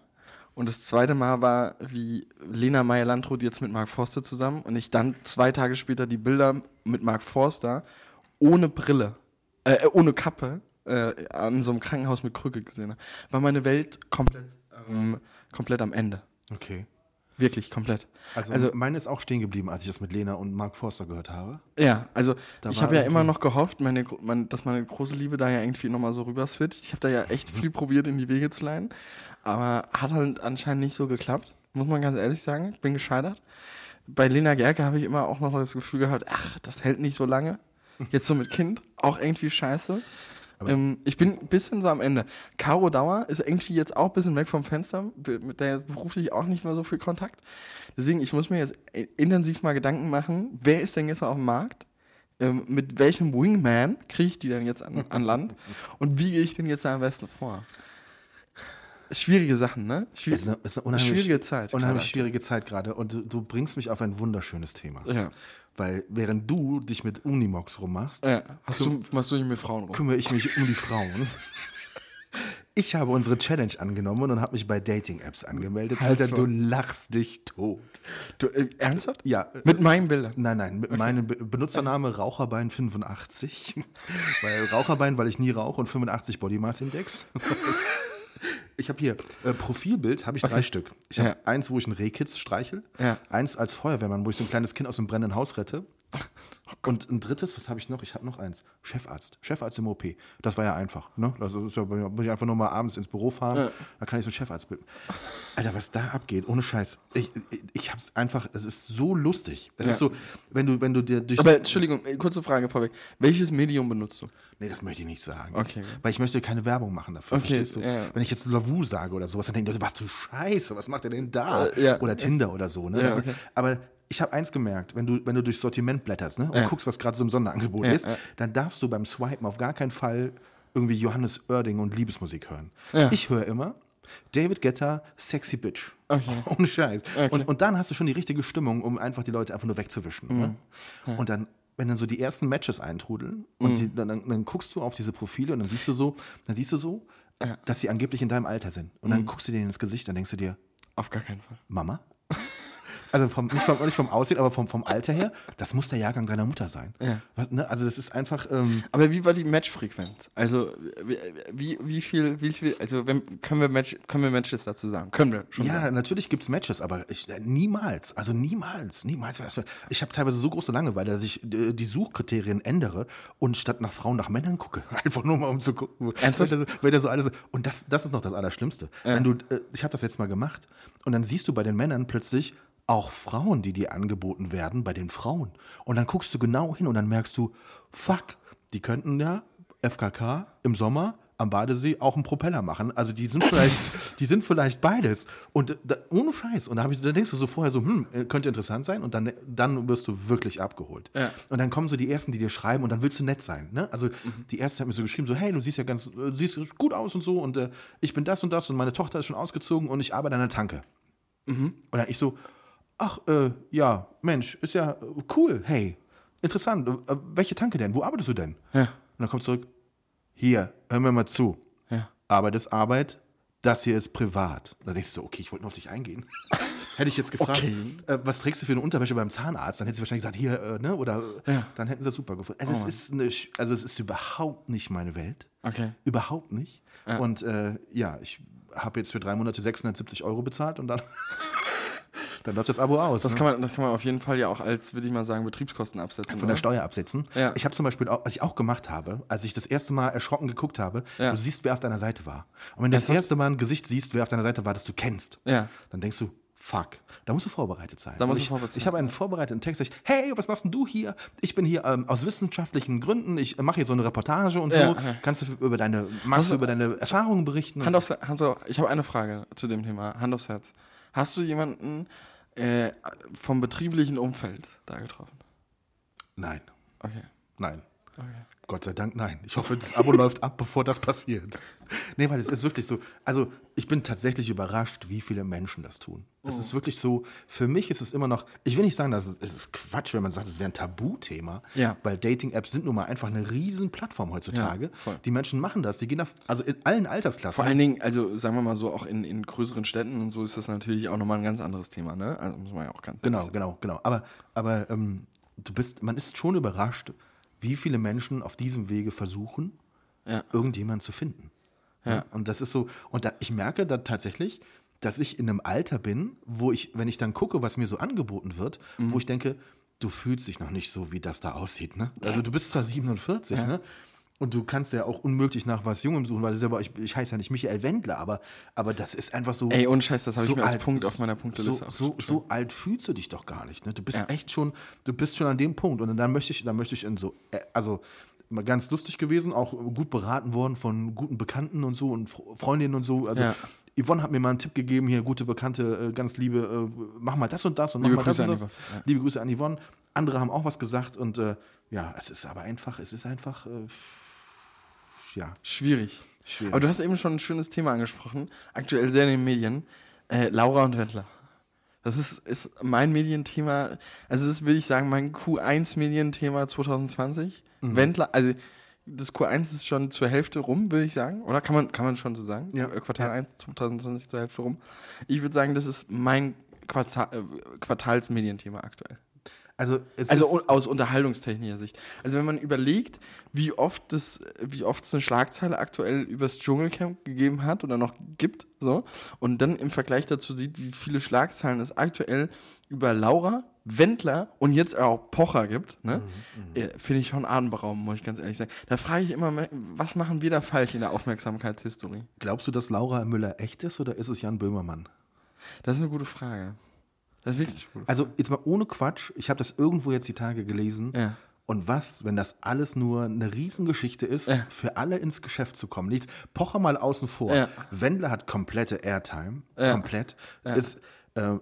S2: Und das zweite Mal war, wie Lena Meyer-Landrut jetzt mit Mark Forster zusammen und ich dann zwei Tage später die Bilder mit Mark Forster ohne Brille, äh, ohne Kappe, äh, an so einem Krankenhaus mit Krücke gesehen habe. War meine Welt komplett, ähm, komplett am Ende.
S1: Okay.
S2: Wirklich, komplett.
S1: Also,
S2: Also-
S1: meine ist auch stehen geblieben, als ich das mit Lena und Mark Forster gehört habe.
S2: Ja, also
S1: Da
S2: ich habe ja immer noch gehofft, meine, mein, dass meine große Liebe da ja irgendwie nochmal so rüber switcht. Ich habe da ja echt viel probiert, in die Wege zu leiten, aber hat halt anscheinend nicht so geklappt, muss man ganz ehrlich sagen. Bin gescheitert. Bei Lena Gerke habe ich immer auch noch das Gefühl gehabt, ach, das hält nicht so lange. Jetzt so mit Kind, auch irgendwie scheiße. Ähm, ich bin ein bisschen so am Ende. Caro Dauer ist irgendwie jetzt auch ein bisschen weg vom Fenster, mit der beruflich auch nicht mehr so viel Kontakt. Deswegen, ich muss mir jetzt intensiv mal Gedanken machen, wer ist denn jetzt auf dem Markt? Ähm, mit welchem Wingman kriege ich die denn jetzt an, an Land? Und wie gehe ich denn jetzt da am besten vor? Schwierige Sachen, ne? Schwier
S1: Es ist eine, ist eine unheimlich,
S2: schwierige Zeit.
S1: Unheimlich
S2: gerade.
S1: schwierige Zeit gerade. Und du, du bringst mich auf ein wunderschönes Thema.
S2: Ja.
S1: Weil während du dich mit Unimox rummachst,
S2: ja. Hast du, machst du nicht mit Frauen rum?
S1: kümmere ich mich um die Frauen. Ich habe unsere Challenge angenommen und habe mich bei Dating-Apps angemeldet. Alter,
S2: Also.
S1: du lachst dich tot.
S2: Du, äh, ernsthaft?
S1: Ja.
S2: Mit meinen Bildern?
S1: Nein, nein, mit meinem Be Benutzername Raucherbein85. weil Raucherbein, weil ich nie rauche und 85 Body Mass Index. Ich habe hier äh, Profilbild, habe ich drei Stück. Ich habe
S2: Ja.
S1: eins, wo ich einen Rehkitz streichel,
S2: Ja.
S1: eins als Feuerwehrmann, wo ich so ein kleines Kind aus dem brennenden Haus rette. Und ein drittes, was habe ich noch? Ich habe noch eins. Chefarzt. Chefarzt im OP. Das war ja einfach. Ne? Das ist ja, muss ich einfach nur mal abends ins Büro fahren.
S2: Ja.
S1: Da kann ich so ein Chefarztbild. Alter, was da abgeht, ohne Scheiß. Ich, ich, ich hab's einfach, es ist so lustig. Es
S2: Ja.
S1: ist so, wenn du, wenn du dir durch.
S2: Aber Entschuldigung, äh, kurze Frage vorweg. Welches Medium benutzt du?
S1: nee, das möchte ich nicht sagen.
S2: Okay.
S1: Weil ich möchte keine Werbung machen dafür.
S2: Okay,
S1: verstehst du?
S2: ja.
S1: Wenn ich jetzt Lavu sage oder sowas, dann denken die Leute, was du Scheiße, was macht der denn da?
S2: Äh, ja.
S1: Oder Tinder oder so. Ne?
S2: Okay.
S1: Aber ich habe eins gemerkt, wenn du, wenn du durchs Sortiment blätterst ne, und
S2: Ja.
S1: guckst, was gerade so im Sonderangebot
S2: Ja,
S1: ist,
S2: ja.
S1: dann darfst du beim Swipen auf gar keinen Fall irgendwie Johannes Oerding und Liebesmusik hören.
S2: Ja.
S1: Ich höre immer David Guetta, Sexy Bitch.
S2: Okay.
S1: Ohne Scheiß.
S2: Okay.
S1: Und, und dann hast du schon die richtige Stimmung, um einfach die Leute einfach nur wegzuwischen. Ne?
S2: Mhm.
S1: Und dann, wenn dann so die ersten Matches eintrudeln und die, dann, dann, dann guckst du auf diese Profile und dann siehst du so, dann siehst du so, dass sie angeblich in deinem Alter sind. Und
S2: Mhm.
S1: dann guckst du denen ins Gesicht, dann denkst du dir,
S2: Auf gar keinen Fall.
S1: Mama? Also vom, nicht, vom, nicht vom Aussehen, aber vom, vom Alter her, das muss der Jahrgang deiner Mutter sein.
S2: Ja.
S1: Was, ne? Also das ist einfach, ähm,
S2: Aber wie war die Matchfrequenz? Also wie, wie, viel, wie viel, also wenn, können wir Match, können wir Matches dazu sagen? Können wir schon.
S1: ja,
S2: sagen.
S1: natürlich gibt es Matches, aber ich, äh, niemals, also niemals, niemals. Ich habe teilweise so große Langeweile, dass ich äh, die Suchkriterien ändere und statt nach Frauen nach Männern gucke. Einfach nur mal um zu gucken.
S2: Ernsthaft?
S1: Weil da- so alles, und das, das ist noch das Allerschlimmste. Wenn du, äh, ich habe das jetzt mal gemacht und dann siehst du bei den Männern plötzlich auch Frauen, die dir angeboten werden, bei den Frauen. Und dann guckst du genau hin und dann merkst du, fuck, die könnten ja FKK im Sommer am Badesee auch einen Propeller machen. Also die sind vielleicht, die sind vielleicht beides. Und äh, da, ohne Scheiß. Und da, ich, da denkst du so vorher so, hm, äh, könnte interessant sein. Und dann, dann wirst du wirklich abgeholt.
S2: Ja.
S1: Und dann kommen so die ersten, die dir schreiben und dann willst du nett sein. Ne? Also die erste hat mir so geschrieben, so, hey, du siehst ja ganz, äh, du siehst gut aus und so und äh, ich bin das und das und meine Tochter ist schon ausgezogen und ich arbeite an der Tanke. Und dann ich so, ach, äh, ja, Mensch, ist ja äh, cool, hey, interessant. Äh, welche Tanke denn? Wo arbeitest du denn?
S2: Ja.
S1: Und dann kommt zurück, hier, hör mir mal zu.
S2: Ja.
S1: Arbeit ist Arbeit, das hier ist privat. Da denkst du so, okay, ich wollte nur auf dich eingehen. Hätte ich jetzt gefragt,
S2: Okay.
S1: äh, was trägst du für eine Unterwäsche beim Zahnarzt? Dann hätte sie wahrscheinlich gesagt, hier, äh, ne? Oder äh,
S2: Ja.
S1: dann hätten sie das super gefunden. Also, es ist eine, also es ist überhaupt nicht meine Welt.
S2: Okay.
S1: Überhaupt nicht. Und äh, ja, ich habe jetzt für drei Monate 670 Euro bezahlt und dann, dann läuft das Abo aus.
S2: Das
S1: ne?
S2: kann, man, das kann man auf jeden Fall ja auch als, würde ich mal sagen, Betriebskosten absetzen.
S1: von der
S2: oder?
S1: Steuer absetzen.
S2: Ja.
S1: Ich habe zum Beispiel, auch, was ich auch gemacht habe, als ich das erste Mal erschrocken geguckt habe,
S2: Ja.
S1: du siehst, wer auf deiner Seite war. Und wenn du das
S2: Ernsthaft?
S1: erste Mal ein Gesicht siehst, wer auf deiner Seite war, das du kennst,
S2: Ja.
S1: dann denkst du, fuck, da musst du vorbereitet sein.
S2: Da musst du
S1: ich,
S2: vorbereitet
S1: Ich
S2: sein,
S1: habe einen vorbereiteten Text, ich, hey, was machst denn du hier? Ich bin hier ähm, aus wissenschaftlichen Gründen, ich mache hier so eine Reportage und so.
S2: Ja, ja.
S1: Kannst du über deine, magst du über deine Erfahrungen berichten?
S2: Hand aufs, Hand auf, ich habe eine Frage zu dem Thema. Hand aufs Herz. Hast du jemanden äh, vom betrieblichen Umfeld da getroffen?
S1: Nein,
S2: Okay.
S1: nein.
S2: okay.
S1: Gott sei Dank, nein. Ich hoffe, das Abo läuft ab, bevor das passiert. Nee, weil es ist wirklich so. Also, ich bin tatsächlich überrascht, wie viele Menschen das tun. Es
S2: Oh.
S1: ist wirklich so, für mich ist es immer noch, ich will nicht sagen, dass es, es ist Quatsch, wenn man sagt, es wäre ein Tabuthema,
S2: Ja.
S1: weil Dating-Apps sind nun mal einfach eine riesen Plattform heutzutage.
S2: Ja.
S1: Die Menschen machen das, die gehen auf, also in allen Altersklassen.
S2: Vor allen Dingen, also sagen wir mal so, auch in, in größeren Städten und so ist das natürlich auch nochmal ein ganz anderes Thema, ne? Also muss man ja auch ganz
S1: Genau, genau, genau. Aber, aber ähm, du bist, man ist schon überrascht, wie viele Menschen auf diesem Wege versuchen,
S2: Ja.
S1: irgendjemanden zu finden.
S2: Ja.
S1: Und das ist so, und da, ich merke da tatsächlich, dass ich in einem Alter bin, wo ich, wenn ich dann gucke, was mir so angeboten wird,
S2: Mhm.
S1: wo ich denke, du fühlst dich noch nicht so, wie das da aussieht. Ne? Also du bist zwar 47, ne? Und du kannst ja auch unmöglich nach was Jungem suchen, weil das aber ich, ich heiße ja nicht Michael Wendler, aber, aber das ist einfach so.
S2: Ey, ohne Scheiß, das habe ich mir als
S1: alt-
S2: Punkt auf meiner Punkteliste
S1: so, so, so alt fühlst du dich doch gar nicht. Ne? Du bist
S2: Ja.
S1: echt schon, du bist schon an dem Punkt. Und dann möchte ich, dann möchte ich in so, äh, also mal ganz lustig gewesen, auch gut beraten worden von guten Bekannten und so und Fre- Freundinnen und so. Also
S2: Ja.
S1: Yvonne hat mir mal einen Tipp gegeben, hier, gute Bekannte, äh, ganz liebe, äh, mach mal das und das und mach
S2: Liebe
S1: mal das
S2: Grüße
S1: und
S2: an
S1: das.
S2: Ja.
S1: Liebe Grüße an Yvonne. Andere haben auch was gesagt und äh, ja, es ist aber einfach, es ist einfach, äh, ja,
S2: Schwierig.
S1: Schwierig.
S2: Aber du hast eben schon ein schönes Thema angesprochen, aktuell sehr in den Medien. Äh, Laura und Wendler. Das ist, ist mein Medienthema, also das ist, will ich sagen, mein Q1-Medienthema 2020.
S1: Mhm.
S2: Wendler, also das Q1 ist schon zur Hälfte rum, würde ich sagen. Oder kann man, kann man schon so sagen?
S1: Ja.
S2: Äh, Quartal
S1: Ja.
S2: 1 2020 zur Hälfte rum. Ich würde sagen, das ist mein Quartal, äh, Quartalsmedienthema aktuell.
S1: Also,
S2: Also aus unterhaltungstechnischer Sicht. Also wenn man überlegt, wie oft es, wie oft es eine Schlagzeile aktuell übers Dschungelcamp gegeben hat oder noch gibt, so, und dann im Vergleich dazu sieht, wie viele Schlagzeilen es aktuell über Laura, Wendler und jetzt auch Pocher gibt, ne, äh, finde ich schon atemberaubend, muss ich ganz ehrlich sagen. Da frage ich immer, me- was machen wir da falsch in der Aufmerksamkeitshistorie?
S1: glaubst du, dass Laura Müller echt ist oder ist es Jan Böhmermann?
S2: Das ist eine gute Frage. Das ist wirklich gute
S1: Also jetzt mal ohne Quatsch, ich habe das irgendwo jetzt die Tage gelesen.
S2: Ja.
S1: Und was, wenn das alles nur eine Riesengeschichte ist,
S2: Ja.
S1: für alle ins Geschäft zu kommen? Nichts, Pocher mal außen vor.
S2: Ja.
S1: Wendler hat komplette Airtime,
S2: Ja.
S1: komplett. Ist, äh,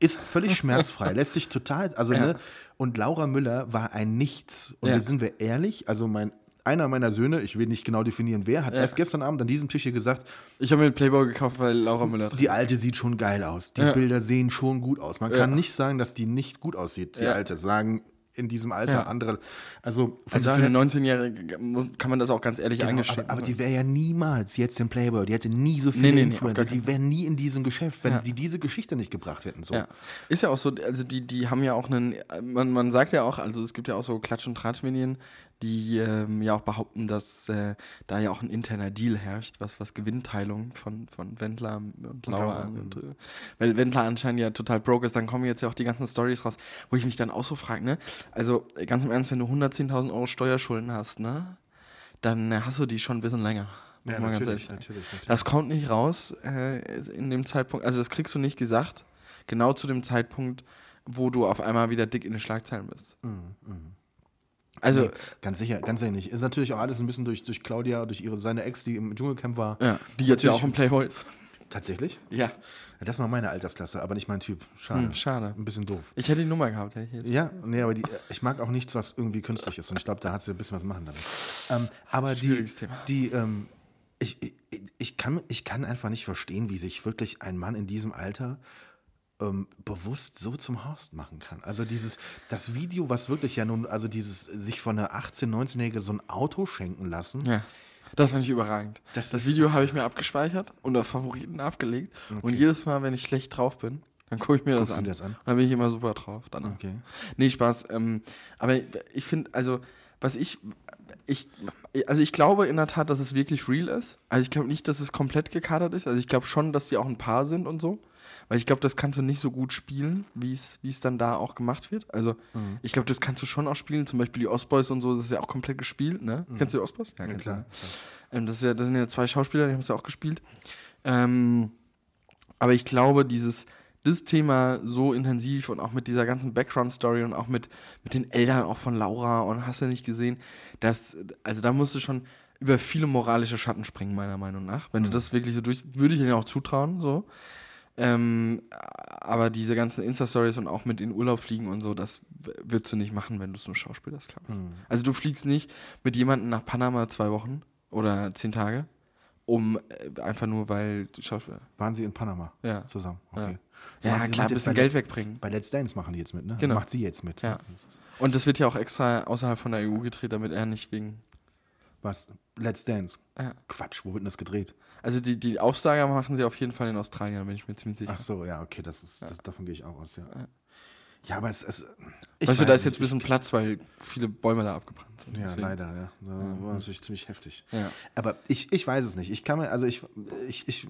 S1: ist völlig schmerzfrei, lässt sich total, also, ne, und Laura Müller war ein Nichts. Und da sind wir ehrlich, also mein, einer meiner Söhne, ich will nicht genau definieren, wer, hat
S2: Ja.
S1: erst gestern Abend an diesem Tisch hier gesagt,
S2: Ich habe mir den Playboy gekauft, weil Laura Müller drin
S1: die alte sieht schon geil aus. Die
S2: Ja.
S1: Bilder sehen schon gut aus. Man kann nicht sagen, dass die nicht gut aussieht, die alte. Sagen in diesem Alter
S2: Ja.
S1: andere. Also, von
S2: Also für eine 19-Jährige kann man das auch ganz ehrlich
S1: Genau,
S2: eingestehen.
S1: aber, aber die wäre ja niemals jetzt im Playboy. Die hätte nie so viele
S2: Nee, nee, nee,
S1: Influencer.
S2: keinen
S1: die wäre nie in diesem Geschäft, wenn
S2: Ja.
S1: die diese Geschichte nicht gebracht hätten. So.
S2: Ja. Ist ja auch so, also die, die haben ja auch einen, man, man sagt ja auch, also es gibt ja auch so Klatsch- und Tratschmedien, die ähm, ja auch behaupten, dass äh, da ja auch ein interner Deal herrscht, was, was Gewinnteilung von, von Wendler und Laura, angeht. Und, äh, weil Wendler anscheinend ja total broke ist, dann kommen jetzt ja auch die ganzen Stories raus, wo ich mich dann auch so frage, ne? Also ganz im Ernst, wenn du 110.000 Euro Steuerschulden hast, ne? Dann äh, hast du die schon ein bisschen länger.
S1: Ja, natürlich, natürlich, natürlich.
S2: Das kommt nicht raus äh, in dem Zeitpunkt, also das kriegst du nicht gesagt, genau zu dem Zeitpunkt, wo du auf einmal wieder dick in den Schlagzeilen bist. Also,
S1: Nee, ganz sicher, ganz sicher nicht. Ist natürlich auch alles ein bisschen durch, durch Claudia, durch ihre, seine Ex, die im Dschungelcamp war.
S2: ja, die jetzt ja auch im Playboy ist.
S1: Tatsächlich?
S2: Ja,
S1: das war meine Altersklasse, aber nicht mein Typ. Schade.
S2: hm, schade.
S1: Ein bisschen doof.
S2: Ich hätte die Nummer gehabt, hätte ich jetzt.
S1: Ja, nee, aber die, ich mag auch nichts, was irgendwie künstlich ist. Und ich glaube, da hat sie ein bisschen was machen damit. Ähm, aber die,
S2: Thema.
S1: die ähm, ich, ich, ich, kann, ich kann einfach nicht verstehen, wie sich wirklich ein Mann in diesem Alter ähm, bewusst so zum Horst machen kann. Also dieses, das Video, was wirklich ja nun, also dieses sich von einer 18-, 19-Jährige so ein Auto schenken lassen.
S2: Ja. Das fand ich überragend.
S1: Das
S2: Das, Video habe ich mir abgespeichert und auf Favoriten abgelegt. Und jedes Mal, wenn ich schlecht drauf bin, dann gucke ich mir das an.
S1: das an?
S2: Dann bin ich immer super drauf. Danach.
S1: Okay.
S2: Nee, Spaß. Ähm, aber ich finde, also, was ich, ich, also ich glaube in der Tat, dass es wirklich real ist. Also ich glaube nicht, dass es komplett gekadert ist. Also ich glaube schon, dass die auch ein Paar sind und so. Weil ich glaube, das kannst du nicht so gut spielen, wie es dann da auch gemacht wird. Also
S1: Mhm.
S2: ich glaube, das kannst du schon auch spielen. Zum Beispiel die Ostboys und so, das ist ja auch komplett gespielt, ne? Kennst du die Ostboys?
S1: Mhm. Ja,
S2: kennst
S1: klar.
S2: ne? Ähm, das, ist ja, das sind ja zwei Schauspieler, die haben es ja auch gespielt. Ähm, aber ich glaube, dieses das Thema so intensiv und auch mit dieser ganzen Background-Story und auch mit, mit den Eltern auch von Laura und hast du nicht gesehen, dass, also da musst du schon über viele moralische Schatten springen, meiner Meinung nach. Wenn du das wirklich so durch, würde ich ihnen auch zutrauen, so. Ähm, aber diese ganzen Insta-Stories und auch mit in Urlaub fliegen und so, das würdest du nicht machen, wenn du so ein Schauspieler bist, glaube ich. Also du fliegst nicht mit jemandem nach Panama zwei Wochen oder zehn Tage, um äh, einfach nur, weil du Schauspieler.
S1: Waren sie in Panama
S2: Ja.
S1: zusammen?
S2: Ja.
S1: Okay. So
S2: Ja,
S1: machen die
S2: klar,
S1: jetzt
S2: bisschen Geld
S1: Let's-
S2: wegbringen.
S1: Bei Let's Dance machen die jetzt mit, ne?
S2: Genau.
S1: Macht sie jetzt mit.
S2: Ja. Und das wird ja auch extra außerhalb von der EU gedreht, damit er nicht wegen.
S1: Was? Let's Dance?
S2: Ja.
S1: Quatsch, wo wird denn das gedreht?
S2: Also die, die Aufsager machen sie auf jeden Fall in Australien, bin ich mir ziemlich sicher.
S1: Ach so, ja, okay, das ist, das, davon gehe ich auch aus, ja. Ja, aber es, es ich
S2: weißt du, da ist jetzt ein bisschen Platz, weil viele Bäume da abgebrannt sind.
S1: Ja,
S2: Deswegen.
S1: leider, ja. Das war natürlich ziemlich heftig.
S2: Ja.
S1: Aber ich, ich weiß es nicht. Ich kann mir, also ich, ich, ich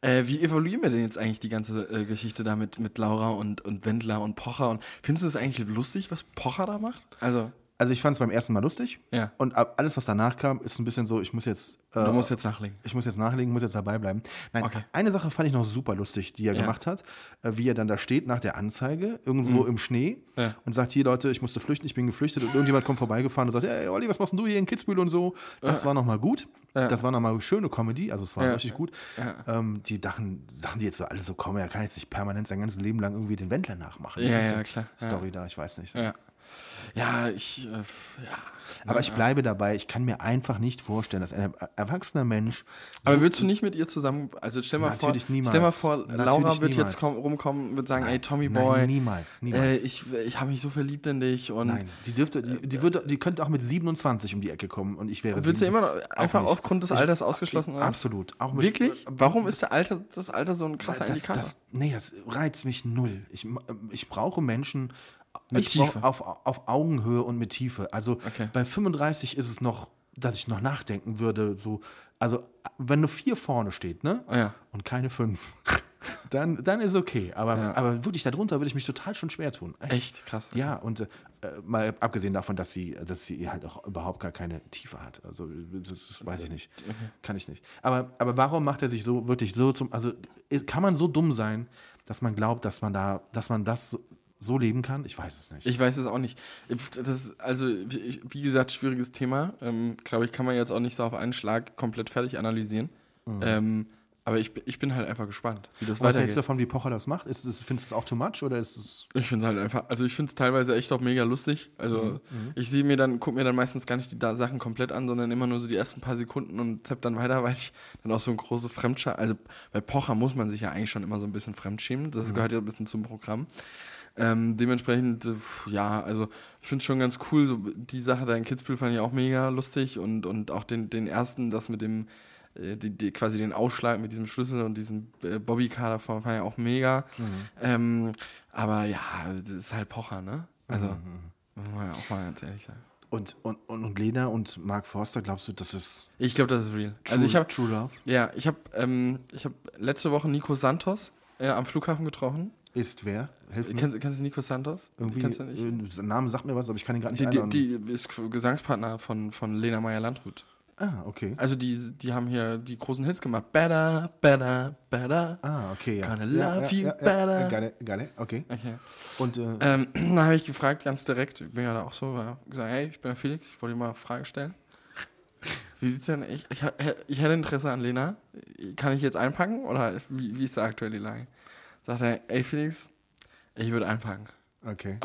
S2: Äh, wie evaluieren wir denn jetzt eigentlich die ganze äh, Geschichte da mit, mit Laura und, und Wendler und Pocher? Und findest du das eigentlich lustig, was Pocher da macht? Also,
S1: also ich fand es beim ersten Mal lustig.
S2: Ja.
S1: Und alles, was danach kam, ist ein bisschen so, ich muss jetzt. äh,
S2: du musst jetzt nachlegen.
S1: Ich muss jetzt nachlegen, muss jetzt dabei bleiben. Nein,
S2: Okay.
S1: eine Sache fand ich noch super lustig, die er
S2: Ja.
S1: gemacht hat, äh, wie er dann da steht nach der Anzeige, irgendwo im Schnee
S2: Mhm. Ja.
S1: und sagt, hier Leute, ich musste flüchten, ich bin geflüchtet und irgendjemand kommt vorbeigefahren und sagt, hey Olli, was machst du hier in Kitzbühel und so? Das war nochmal gut.
S2: Ja.
S1: Das war nochmal schöne Comedy, also es war
S2: Ja.
S1: richtig gut. Ähm, die Dachen, Sachen, die jetzt so alle so kommen, er kann jetzt nicht permanent sein ganzes Leben lang irgendwie den Wendler nachmachen.
S2: Ja, ja, klar. Ja.
S1: Story da, ich weiß nicht.
S2: Ja. Ja, ich, äh, ja.
S1: Aber ich bleibe dabei, ich kann mir einfach nicht vorstellen, dass ein erwachsener Mensch
S2: Aber würdest du nicht mit ihr zusammen, also stell mal
S1: Natürlich
S2: vor,
S1: niemals.
S2: stell mal vor,
S1: Natürlich
S2: Laura wird
S1: niemals.
S2: jetzt komm, rumkommen, wird sagen, ey Tommy
S1: Nein,
S2: Boy,
S1: niemals,
S2: äh,
S1: niemals.
S2: ich, ich habe mich so verliebt in dich und
S1: Nein, die dürfte, die, die, würde, die könnte auch mit 27 um die Ecke kommen und ich wäre
S2: Würdest du
S1: 27.
S2: immer noch einfach
S1: nicht.
S2: aufgrund des
S1: Ich-
S2: Alters ausgeschlossen? oder?
S1: Absolut. Auch mit,
S2: Wirklich? Warum ist der Alter, das Alter so ein krasser
S1: Das,
S2: Indikator?
S1: das, nee, das reizt mich null. Ich, ich brauche Menschen
S2: Mit
S1: ich
S2: Tiefe.
S1: Auf, auf Augenhöhe und mit Tiefe. Also
S2: Okay.
S1: bei 35 ist es noch, dass ich noch nachdenken würde. So, also wenn nur vier vorne steht, ne?
S2: Ja.
S1: Und keine fünf. Dann, dann ist okay. Aber,
S2: Ja.
S1: aber wirklich darunter würde ich mich total schon schwer tun.
S2: Echt krass.
S1: Ja, und äh, mal abgesehen davon, dass sie, dass sie halt auch überhaupt gar keine Tiefe hat. Also das, weiß ich nicht. Kann ich nicht. Aber, aber warum macht er sich so wirklich so zum. Also kann man so dumm sein, dass man glaubt, dass man da, dass man das so, leben kann? Ich weiß es nicht.
S2: Ich weiß es auch nicht. Das ist, also, wie gesagt, schwieriges Thema. Ähm, Glaube ich, kann man jetzt auch nicht so auf einen Schlag komplett fertig analysieren.
S1: Mhm.
S2: Ähm, Aber ich, bin- ich bin halt einfach gespannt, wie das
S1: Was hältst du davon, wie Pocher das macht? Ist es, findest du es auch too much oder ist es.
S2: Ich finde es halt einfach, also ich finde es teilweise echt auch mega lustig. Also
S1: Mhm,
S2: ich sehe mir dann, gucke mir dann meistens gar nicht die da Sachen komplett an, sondern immer nur so die ersten paar Sekunden und zapp dann weiter, weil ich dann auch so ein großes Fremdscham, also bei Pocher muss man sich ja eigentlich schon immer so ein bisschen fremdschämen.
S1: Mhm.
S2: Das gehört ja ein bisschen zum Programm. Ähm, dementsprechend, äh, ja, also ich finde es schon ganz cool. So, die Sache da in Kitzbühel fand ich auch mega lustig und, und auch den, den ersten, das mit dem, äh, die, die, quasi den Ausschlag mit diesem Schlüssel und diesem äh, Bobbycar davor fand ich auch mega. Ähm, aber ja, das ist halt Pocher, ne? Also, muss man ja auch mal ganz ehrlich sagen.
S1: Und, und, und, und Lena und Mark Forster, glaubst du, das ist.
S2: Ich glaube, das ist real.
S1: True,
S2: also ich habe
S1: True Love?
S2: ja, ich habe ähm, ich habe letzte Woche Nico Santos äh, am Flughafen getroffen.
S1: Ist wer? Hilf mir.
S2: Kennst, kennst du Nico Santos?
S1: Irgendwie,
S2: Kennst du nicht?
S1: äh, Name sagt mir was, aber ich kann ihn gerade nicht
S2: Die, die, die ist Gesangspartner von, von Lena Meyer-Landrut.
S1: ah, okay.
S2: Also die, die haben hier die großen Hits gemacht. Better, better, better.
S1: Ah, okay, ja.
S2: Gonna love
S1: ja,
S2: you
S1: ja,
S2: better.
S1: Ja, geil, geil, okay.
S2: Okay.
S1: Und äh,
S2: Ähm, da habe ich gefragt, ganz direkt, ich bin ja da auch so, ja, gesagt, hey, ich bin der Felix, ich wollte dir mal eine Frage stellen. Wie sieht's denn, ich, ich, ich hätte Interesse an Lena, kann ich jetzt einpacken oder wie, wie ist da aktuell die Lage? Sagt er, ey Felix, ich würde einpacken.
S1: okay.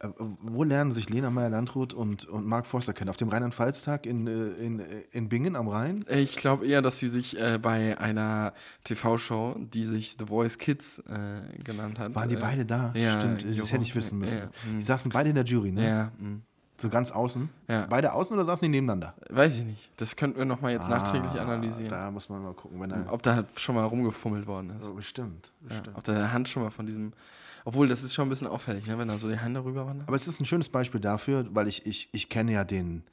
S1: Äh, Wo lernen sich Lena Meyer-Landrut und, und Mark Forster kennen? Auf dem Rheinland-Pfalz-Tag in, äh, in, äh, in Bingen am Rhein?
S2: Ich glaube eher, dass sie sich äh, bei einer TV-Show, die sich The Voice Kids äh, genannt hat.
S1: Waren die
S2: äh,
S1: beide da?
S2: ja,
S1: Stimmt, das
S2: Jo-
S1: hätte ich wissen müssen.
S2: ja, hm.
S1: die saßen beide in der Jury, ne?
S2: Ja, mh.
S1: So ganz außen?
S2: Ja.
S1: Beide außen oder saßen die nebeneinander?
S2: weiß ich nicht. Das könnten wir nochmal jetzt nachträglich
S1: Ah,
S2: analysieren.
S1: Da muss man mal gucken, wenn er.
S2: Ob da schon mal rumgefummelt worden ist.
S1: Oh, bestimmt.
S2: Ja,
S1: bestimmt.
S2: ob da der Hand schon mal von diesem. Obwohl, das ist schon ein bisschen auffällig, ne, wenn da so die Hände rüber wandern.
S1: Aber es ist ein schönes Beispiel dafür, weil ich, ich, ich kenne ja den,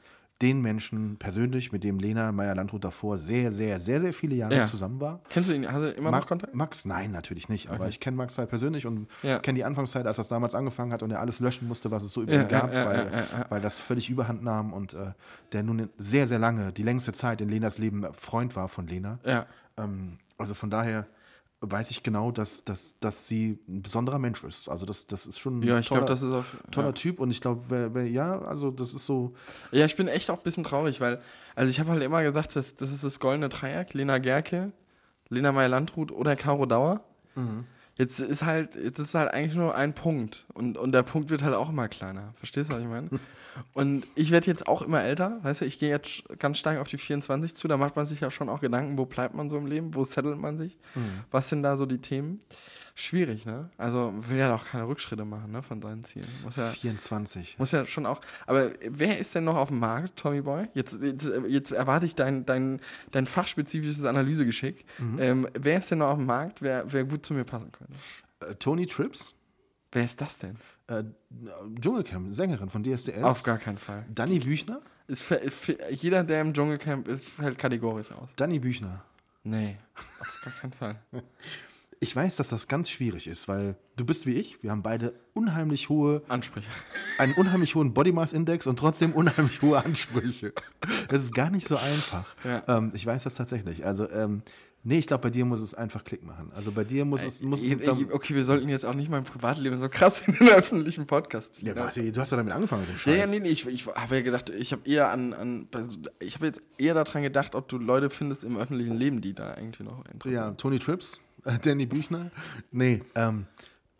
S1: den Menschen persönlich, mit dem Lena Meyer-Landrut davor sehr, sehr, sehr, sehr viele Jahre
S2: Ja.
S1: zusammen war.
S2: Kennst du ihn? Hast du immer
S1: Ma-
S2: noch Kontakt?
S1: Max, nein, natürlich nicht. Aber
S2: Okay.
S1: ich kenne Max halt persönlich und
S2: Ja.
S1: kenne die Anfangszeit, als das damals angefangen hat und er alles löschen musste, was es so über ihn gab, weil, weil das völlig überhand nahm und äh, der nun sehr, sehr lange, die längste Zeit in Lenas Leben Freund war von Lena. Ähm, also von daher weiß ich genau, dass, dass, dass sie ein besonderer Mensch ist. Also das, das ist schon ein
S2: Ja, ich glaube,
S1: toller,
S2: das ist auf.
S1: toller
S2: ja.
S1: Typ und ich glaube, ja, also das ist so,
S2: ja, ich bin echt auch ein bisschen traurig, weil. Also, ich habe halt immer gesagt, das, das ist das goldene Dreieck: Lena Gerke, Lena Meyer-Landrut oder Caro Dauer. Jetzt ist halt, jetzt ist halt eigentlich nur ein Punkt. Und, und der Punkt wird halt auch immer kleiner. Verstehst du, was ich meine? Und ich werde jetzt auch immer älter, weißt du, ich gehe jetzt ganz stark auf die 24 zu, da macht man sich ja schon auch Gedanken, wo bleibt man so im Leben, wo settelt man sich, was sind da so die Themen? Schwierig, ne? Also will ja auch keine Rückschritte machen, ne, von seinen Zielen. Muss ja,
S1: 24.
S2: muss ja schon auch. Aber wer ist denn noch auf dem Markt, Tommy Boy? Jetzt, jetzt, jetzt erwarte ich dein, dein, dein fachspezifisches Analysegeschick. Ähm, wer ist denn noch auf dem Markt, wer, wer gut zu mir passen könnte?
S1: Äh, Tony Trips,
S2: Wer ist das denn?
S1: äh, Dschungelcamp, Sängerin von DSDS.
S2: Auf gar keinen Fall.
S1: Danny Büchner?
S2: Ist, jeder, der im Dschungelcamp ist, fällt kategorisch aus.
S1: Danny Büchner.
S2: Nee, auf gar keinen Fall.
S1: Ich weiß, dass das ganz schwierig ist, weil du bist wie ich, wir haben beide unheimlich hohe,
S2: Ansprüche.
S1: einen unheimlich hohen Body Mass Index und trotzdem unheimlich hohe Ansprüche. Das ist gar nicht so einfach.
S2: Ja.
S1: Ähm, ich weiß das tatsächlich. Also, ähm, nee, ich glaube, bei dir muss es einfach Klick machen. Also bei dir muss es, muss
S2: Ich, ich, okay, wir sollten jetzt auch nicht mein Privatleben so krass in den öffentlichen Podcast ziehen.
S1: ja,
S2: ne?
S1: was, du hast ja damit angefangen mit dem
S2: Ja,
S1: Scheiß.
S2: ja, nee, nee, ich, ich habe ja gedacht, ich habe eher an, an ich habe jetzt eher daran gedacht, ob du Leute findest im öffentlichen Leben, die da irgendwie noch interessieren.
S1: Ja, Tony Trips, äh, Danny Büchner. Nee, ähm,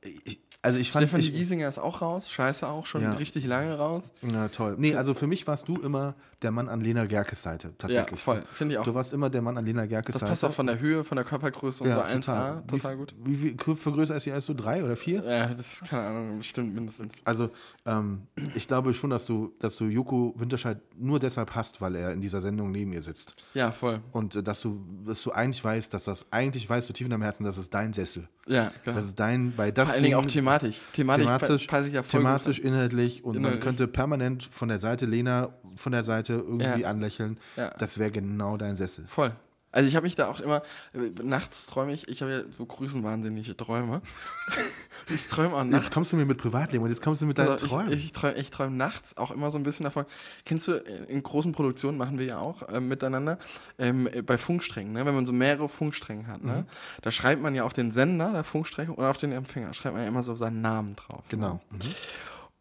S1: ich, also ich fand
S2: Stefanie
S1: ich,
S2: Giesinger ist auch raus, scheiße auch, schon
S1: Ja.
S2: richtig lange raus.
S1: Na toll. Nee, also für mich warst du immer der Mann an Lena Gerkes Seite, tatsächlich.
S2: Ja, voll, finde ich auch.
S1: Du warst immer der Mann an Lena Gerkes
S2: Das
S1: Seite.
S2: passt auch von der Höhe, von der Körpergröße und
S1: ja,
S2: so 1A,
S1: total.
S2: total
S1: wie,
S2: gut.
S1: Wie viel für größer ist sie als du? Drei oder vier?
S2: Ja, das ist keine Ahnung, bestimmt mindestens.
S1: Also, ähm, ich glaube schon, dass du, dass du Joko Winterscheid nur deshalb hast, weil er in dieser Sendung neben ihr sitzt.
S2: Ja, voll.
S1: Und äh, dass du, dass du eigentlich weißt, dass das, eigentlich weißt du tief in deinem Herzen, das ist dein Sessel.
S2: Ja, genau.
S1: Das ist dein, bei das
S2: Vor allen Dingen auch
S1: Ding-
S2: thematisch. Thematisch,
S1: thematisch,
S2: pa- passe ich ja voll
S1: thematisch inhaltlich und man
S2: Inhaltlich.
S1: könnte permanent von der Seite Lena von der Seite irgendwie
S2: Ja.
S1: anlächeln.
S2: Ja.
S1: Das wäre genau dein Sessel.
S2: Voll. Also ich habe mich da auch immer, äh, nachts träume ich, ich habe ja so grüßenwahnsinnige Träume. ich träume auch nachts.
S1: Jetzt kommst du mir mit Privatleben und jetzt kommst du mit deinen
S2: Also
S1: Träumen.
S2: ich ich träume ich träum nachts auch immer so ein bisschen davon. Kennst du, äh, in großen Produktionen machen wir ja auch äh, miteinander, ähm, äh, bei Funksträngen, ne? wenn man so mehrere Funkstränge hat,
S1: Mhm.
S2: ne? da schreibt man ja auf den Sender der Funkstrecke und auf den Empfänger, schreibt man ja immer so seinen Namen drauf.
S1: genau.
S2: Ne?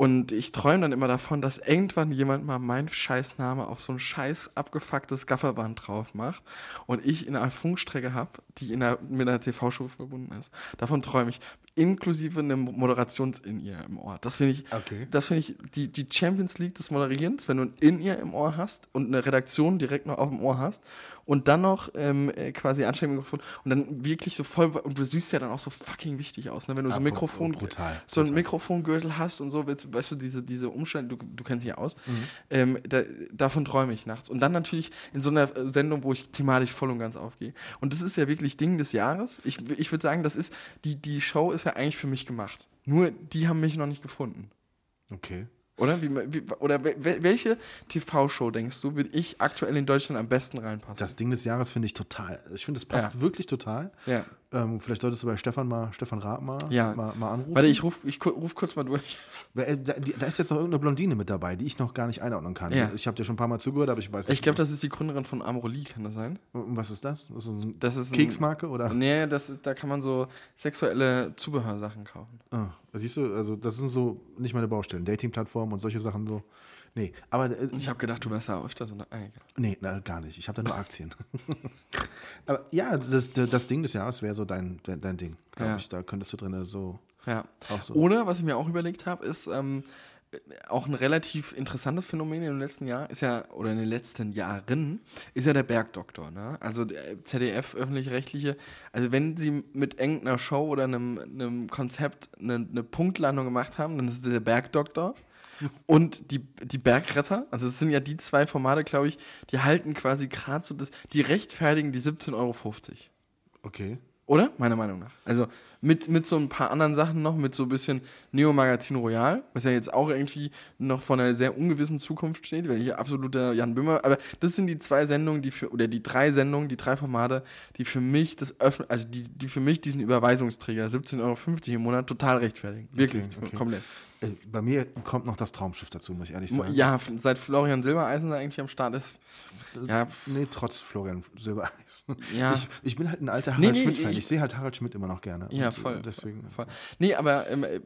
S2: Und ich träume dann immer davon, dass irgendwann jemand mal meinen Scheißname auf so ein scheiß abgefucktes Gafferband drauf macht und ich in einer Funkstrecke habe, die in einer, mit einer TV-Show verbunden ist. Davon träume ich. Inklusive einem Moderations-In-Ear im Ohr. Das finde ich,
S1: Okay.
S2: das finde ich die, die Champions League des Moderierens, wenn du ein In-Ear im Ohr hast und eine Redaktion direkt noch auf dem Ohr hast und dann noch ähm, äh, quasi Ansteckmikrofon und dann wirklich so voll, und du siehst ja dann auch so fucking wichtig aus, ne? wenn du so ein Mikrofon,
S1: brutal,
S2: so ein. Mikrofongürtel hast und so, willst, weißt du, diese, diese Umstände, du, du kennst dich ja aus,
S1: Mhm.
S2: ähm, da, davon träume ich nachts. Und dann natürlich in so einer äh, Sendung, wo ich thematisch voll und ganz aufgehe. Und das ist ja wirklich Ding des Jahres. Ich, ich würde sagen, das ist, die, die Show ist ja eigentlich für mich gemacht. Nur die haben mich noch nicht gefunden.
S1: Okay.
S2: Oder? Wie, wie, oder wel- wel- welche TV-Show, denkst du, würde ich aktuell in Deutschland am besten reinpassen?
S1: Das Ding des Jahres finde ich total. Ich finde, es passt
S2: Ja.
S1: wirklich total.
S2: ja.
S1: Ähm, vielleicht solltest du bei Stefan mal, Stefan Rath mal,
S2: Ja.
S1: mal, mal anrufen.
S2: Warte, ich ruf, ich ruf kurz mal durch.
S1: Äh, Da, da ist jetzt noch irgendeine Blondine mit dabei, die ich noch gar nicht einordnen kann.
S2: Ja.
S1: Ich habe dir schon ein paar Mal zugehört, aber ich weiß
S2: Ich glaube, das ist die Gründerin von Amorelie, kann das sein?
S1: Was ist das? Das ist eine
S2: Das ist ein-
S1: Keksmarke oder?
S2: Nee, das, da kann man so sexuelle Zubehörsachen kaufen.
S1: Ah, siehst du, also das sind so nicht meine Baustellen. Dating-Plattformen und solche Sachen so. Nee, aber äh,
S2: Ich habe gedacht, du wärst da öfter so. Egal.
S1: nee, na, gar nicht. Ich habe da nur Aktien. aber ja, das, das Ding des Jahres wäre so dein, dein, dein Ding, glaube
S2: Ja.
S1: ich. Da könntest du drin so
S2: Ja.
S1: auch so.
S2: Oder, was ich mir auch überlegt habe, ist ähm, auch ein relativ interessantes Phänomen im letzten Jahr, ist ja, oder in den letzten Jahren, ist ja der Bergdoktor. Ne? Also der ZDF, öffentlich-rechtliche, also wenn sie mit irgendeiner Show oder einem, einem Konzept eine, eine Punktlandung gemacht haben, dann ist es der Bergdoktor. Und die, die Bergretter, also das sind ja die zwei Formate, glaube ich, die halten quasi gerade so das, die rechtfertigen die 17,50 Euro.
S1: Okay.
S2: Oder? Meiner Meinung nach. Also mit, mit so ein paar anderen Sachen noch, mit so ein bisschen Neo Magazin Royal, was ja jetzt auch irgendwie noch von einer sehr ungewissen Zukunft steht, weil ich absoluter Jan Böhmer, aber das sind die zwei Sendungen, die für, oder die drei Sendungen, die drei Formate, die für mich das öffnen, also die, die für mich diesen Überweisungsträger 17,50 Euro im Monat total rechtfertigen. Wirklich,
S1: Okay, okay.
S2: komplett.
S1: Äh, Bei mir kommt noch das Traumschiff dazu, muss ich ehrlich sagen.
S2: Ja, seit Florian Silbereisen da eigentlich am Start ist, ja,
S1: Nee, trotz Florian Silbereis.
S2: Ja.
S1: Ich, ich bin halt ein alter
S2: Nee,
S1: Harald
S2: nee,
S1: Schmidt-Fan.
S2: ich-
S1: Ich, sehe halt Harald Schmidt immer noch gerne.
S2: Ja,
S1: Und,
S2: voll.
S1: äh, Deswegen.
S2: Voll. Nee, aber ähm, äh,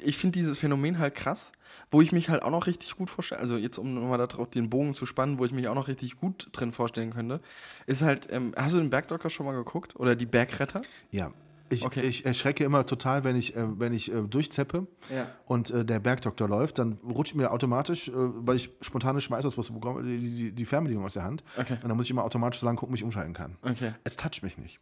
S2: ich finde dieses Phänomen halt krass, wo ich mich halt auch noch richtig gut vorstelle, also jetzt um nochmal darauf den Bogen zu spannen, wo ich mich auch noch richtig gut drin vorstellen könnte, ist halt, ähm, hast du den Bergdocker schon mal geguckt? Oder die Bergretter?
S1: Ja. Ich,
S2: Okay.
S1: ich erschrecke immer total, wenn ich, äh, wenn ich äh, durchzeppe
S2: Ja.
S1: und äh, der Bergdoktor läuft, dann rutscht mir automatisch, weil ich spontane Schmeißausbrüste bekomme, die, die, die Fernbedienung aus der Hand.
S2: Okay.
S1: Und dann muss ich immer automatisch so lange gucken, ob ich umschalten kann.
S2: Okay.
S1: Es toucht mich nicht.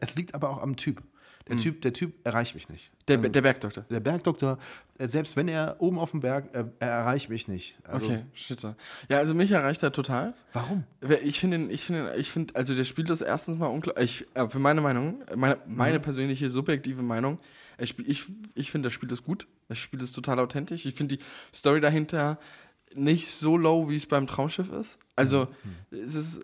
S1: Es liegt aber auch am Typ. Der, typ, der Typ erreicht mich nicht.
S2: Der,
S1: Ähm,
S2: der Bergdoktor.
S1: der Bergdoktor, äh, selbst wenn er oben auf dem Berg, äh, er erreicht mich nicht. Also,
S2: Okay, shit. Ja, also mich erreicht er total.
S1: Warum?
S2: Ich finde, ich finde, ich finde, also der spielt das erstens mal unklar. Ich, äh, für meine Meinung, meine, meine persönliche subjektive Meinung, spiel, ich, ich finde, er spielt das gut. Er spielt es total authentisch. Ich finde die Story dahinter nicht so low, wie es beim Traumschiff ist. Also, es ist,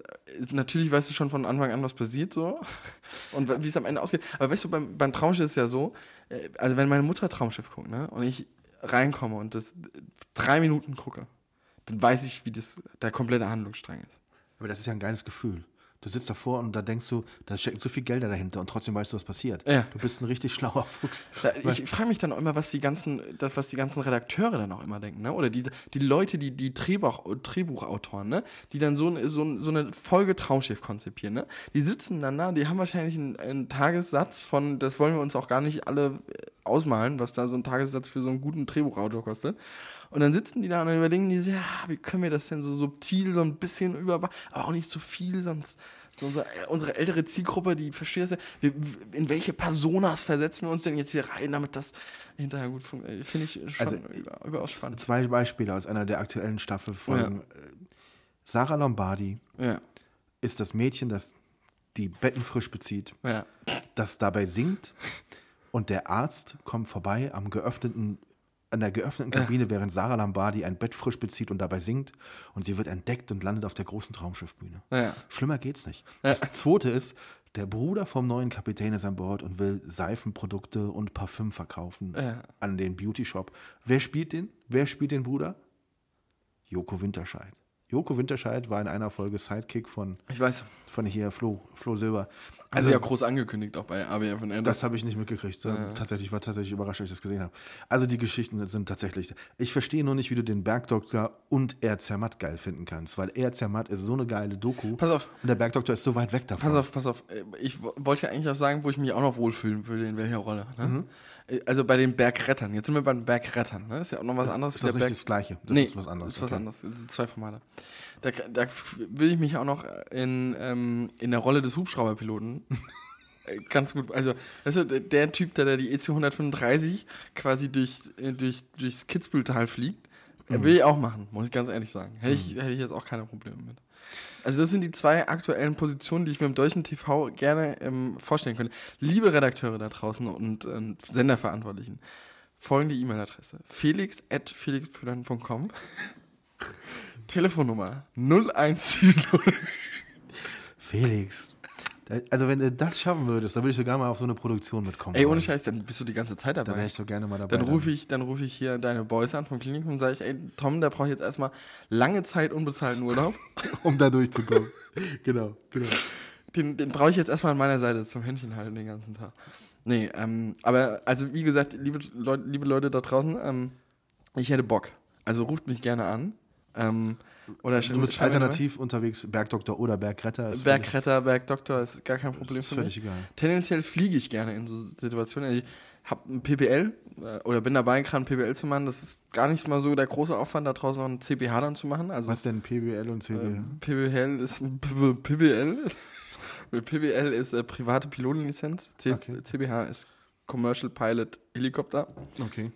S2: natürlich weißt du schon von Anfang an, was passiert so und wie es am Ende ausgeht. Aber weißt du, beim, beim Traumschiff ist es ja so, äh, also wenn meine Mutter Traumschiff guckt, ne, und ich reinkomme und das drei Minuten gucke, dann weiß ich, wie das der komplette Handlungsstrang ist.
S1: Aber das ist ja ein geiles Gefühl. Du sitzt davor und da denkst du, da stecken so viel Gelder dahinter und trotzdem weißt du, was passiert.
S2: Ja.
S1: Du bist ein richtig schlauer Fuchs.
S2: Ich frage mich dann auch immer, was die ganzen, das, was die ganzen Redakteure dann auch immer denken, ne? Oder die, die Leute, die, die Drehbuch, Drehbuchautoren, ne? Die dann so, ein- so, ein- so eine Folge Traumschiff konzipieren, ne? Die sitzen dann da, die haben wahrscheinlich einen, einen Tagessatz von, das wollen wir uns auch gar nicht alle ausmalen, was da so ein Tagessatz für so einen guten Drehbuchautor kostet. Und dann sitzen die da und dann überlegen die sich, ja, wie können wir das denn so subtil, so ein bisschen über, aber auch nicht zu viel, sonst so unsere, unsere ältere Zielgruppe, die versteht das ja. Wir, in welche Personas versetzen wir uns denn jetzt hier rein, damit das hinterher gut funktioniert? Finde ich schon
S1: Also,
S2: über, überaus spannend.
S1: Zwei Beispiele aus einer der aktuellen Staffelfolgen. Sarah Lombardi
S2: Ja,
S1: ist das Mädchen, das die Betten frisch bezieht,
S2: ja,
S1: das dabei singt und der Arzt kommt vorbei am geöffneten an der geöffneten Kabine, während Sarah Lombardi ein Bett frisch bezieht und dabei singt und sie wird entdeckt und landet auf der großen Traumschiffbühne.
S2: ja.
S1: Schlimmer geht's nicht. Das zweite ist, der Bruder vom neuen Kapitän ist an Bord und will Seifenprodukte und Parfüm verkaufen
S2: Ja.
S1: an den Beauty Shop. Wer spielt den? Wer spielt den Bruder? Joko Winterscheid. Joko Winterscheid war in einer Folge Sidekick von,
S2: Ich weiß.
S1: von hier Flo, Flo Silber.
S2: Also ja groß angekündigt auch bei AWF und
S1: Das habe ich nicht mitgekriegt. Tatsächlich war tatsächlich überrascht, als ich das gesehen habe. Also die Geschichten sind tatsächlich. Ich verstehe nur nicht, wie du den Bergdoktor und Er Zermatt geil finden kannst, weil Er Zermatt ist so eine geile Doku.
S2: Pass auf.
S1: Und der Bergdoktor ist so weit weg davon.
S2: Pass auf, pass auf. Äh, Ich wo- wollte ja eigentlich auch sagen, wo ich mich auch noch wohlfühlen würde, in welcher Rolle. Ne?
S1: Mhm.
S2: Äh, Also bei den Bergrettern. Jetzt sind wir bei den Bergrettern. Ne? Ist ja auch noch was anderes.
S1: Ist das nicht das Gleiche? Das
S2: nee,
S1: ist was anderes.
S2: Ist was
S1: Okay.
S2: anderes. Das sind zwei Formate. Da, da will ich mich auch noch in, ähm, in der Rolle des Hubschrauberpiloten äh, ganz gut. Also, weißt du, der- Typ, der da die EC 135 quasi durch, äh, durch, durchs Kitzbüheltal fliegt,
S1: Mhm.
S2: will ich auch machen, muss ich ganz ehrlich sagen. Hätte ich, hätte ich jetzt auch keine Probleme mit. Also das sind die zwei aktuellen Positionen, die ich mir im deutschen TV gerne ähm, vorstellen könnte. Liebe Redakteure da draußen und ähm, Senderverantwortlichen, folgende E-Mail-Adresse: felix.felixpüllern.com Telefonnummer 0170.
S1: Felix. da- Also wenn du das schaffen würdest, dann würde ich sogar mal auf so eine Produktion mitkommen.
S2: Ey, ohne. Scheiß, dann bist du die ganze Zeit
S1: Da wäre
S2: dabei.
S1: ich so gerne mal dabei.
S2: Dann rufe ich, dann ruf ich hier deine Boys an vom Klinikum und sage ich, ey, Tom, der braucht jetzt erstmal lange Zeit unbezahlten Urlaub.
S1: um da durchzukommen. genau, genau.
S2: Den, den brauche ich jetzt erstmal an meiner Seite zum Händchen halten den ganzen Tag. Nee, ähm, aber also wie gesagt, liebe, Leu liebe Leute da draußen, ähm, ich hätte Bock. Also ruft mich gerne an. Ähm, oder
S1: Du bist alternativ unterwegs, Bergdoktor oder Bergretter. Ist
S2: Bergretter, Bergdoktor ist gar kein Problem für mich.
S1: egal.
S2: Tendenziell fliege ich gerne in so Situationen. Ich habe ein PPL äh, oder bin dabei, gerade ein PPL zu machen. Das ist gar nicht mal so der große Aufwand, da draußen noch ein CPH dann zu machen. Also
S1: Was denn PBL und CBL?
S2: ähm, PBL ist PBL. PBL ist äh, private Pilotenlizenz. CBH ist Commercial Pilot Helikopter,
S1: okay.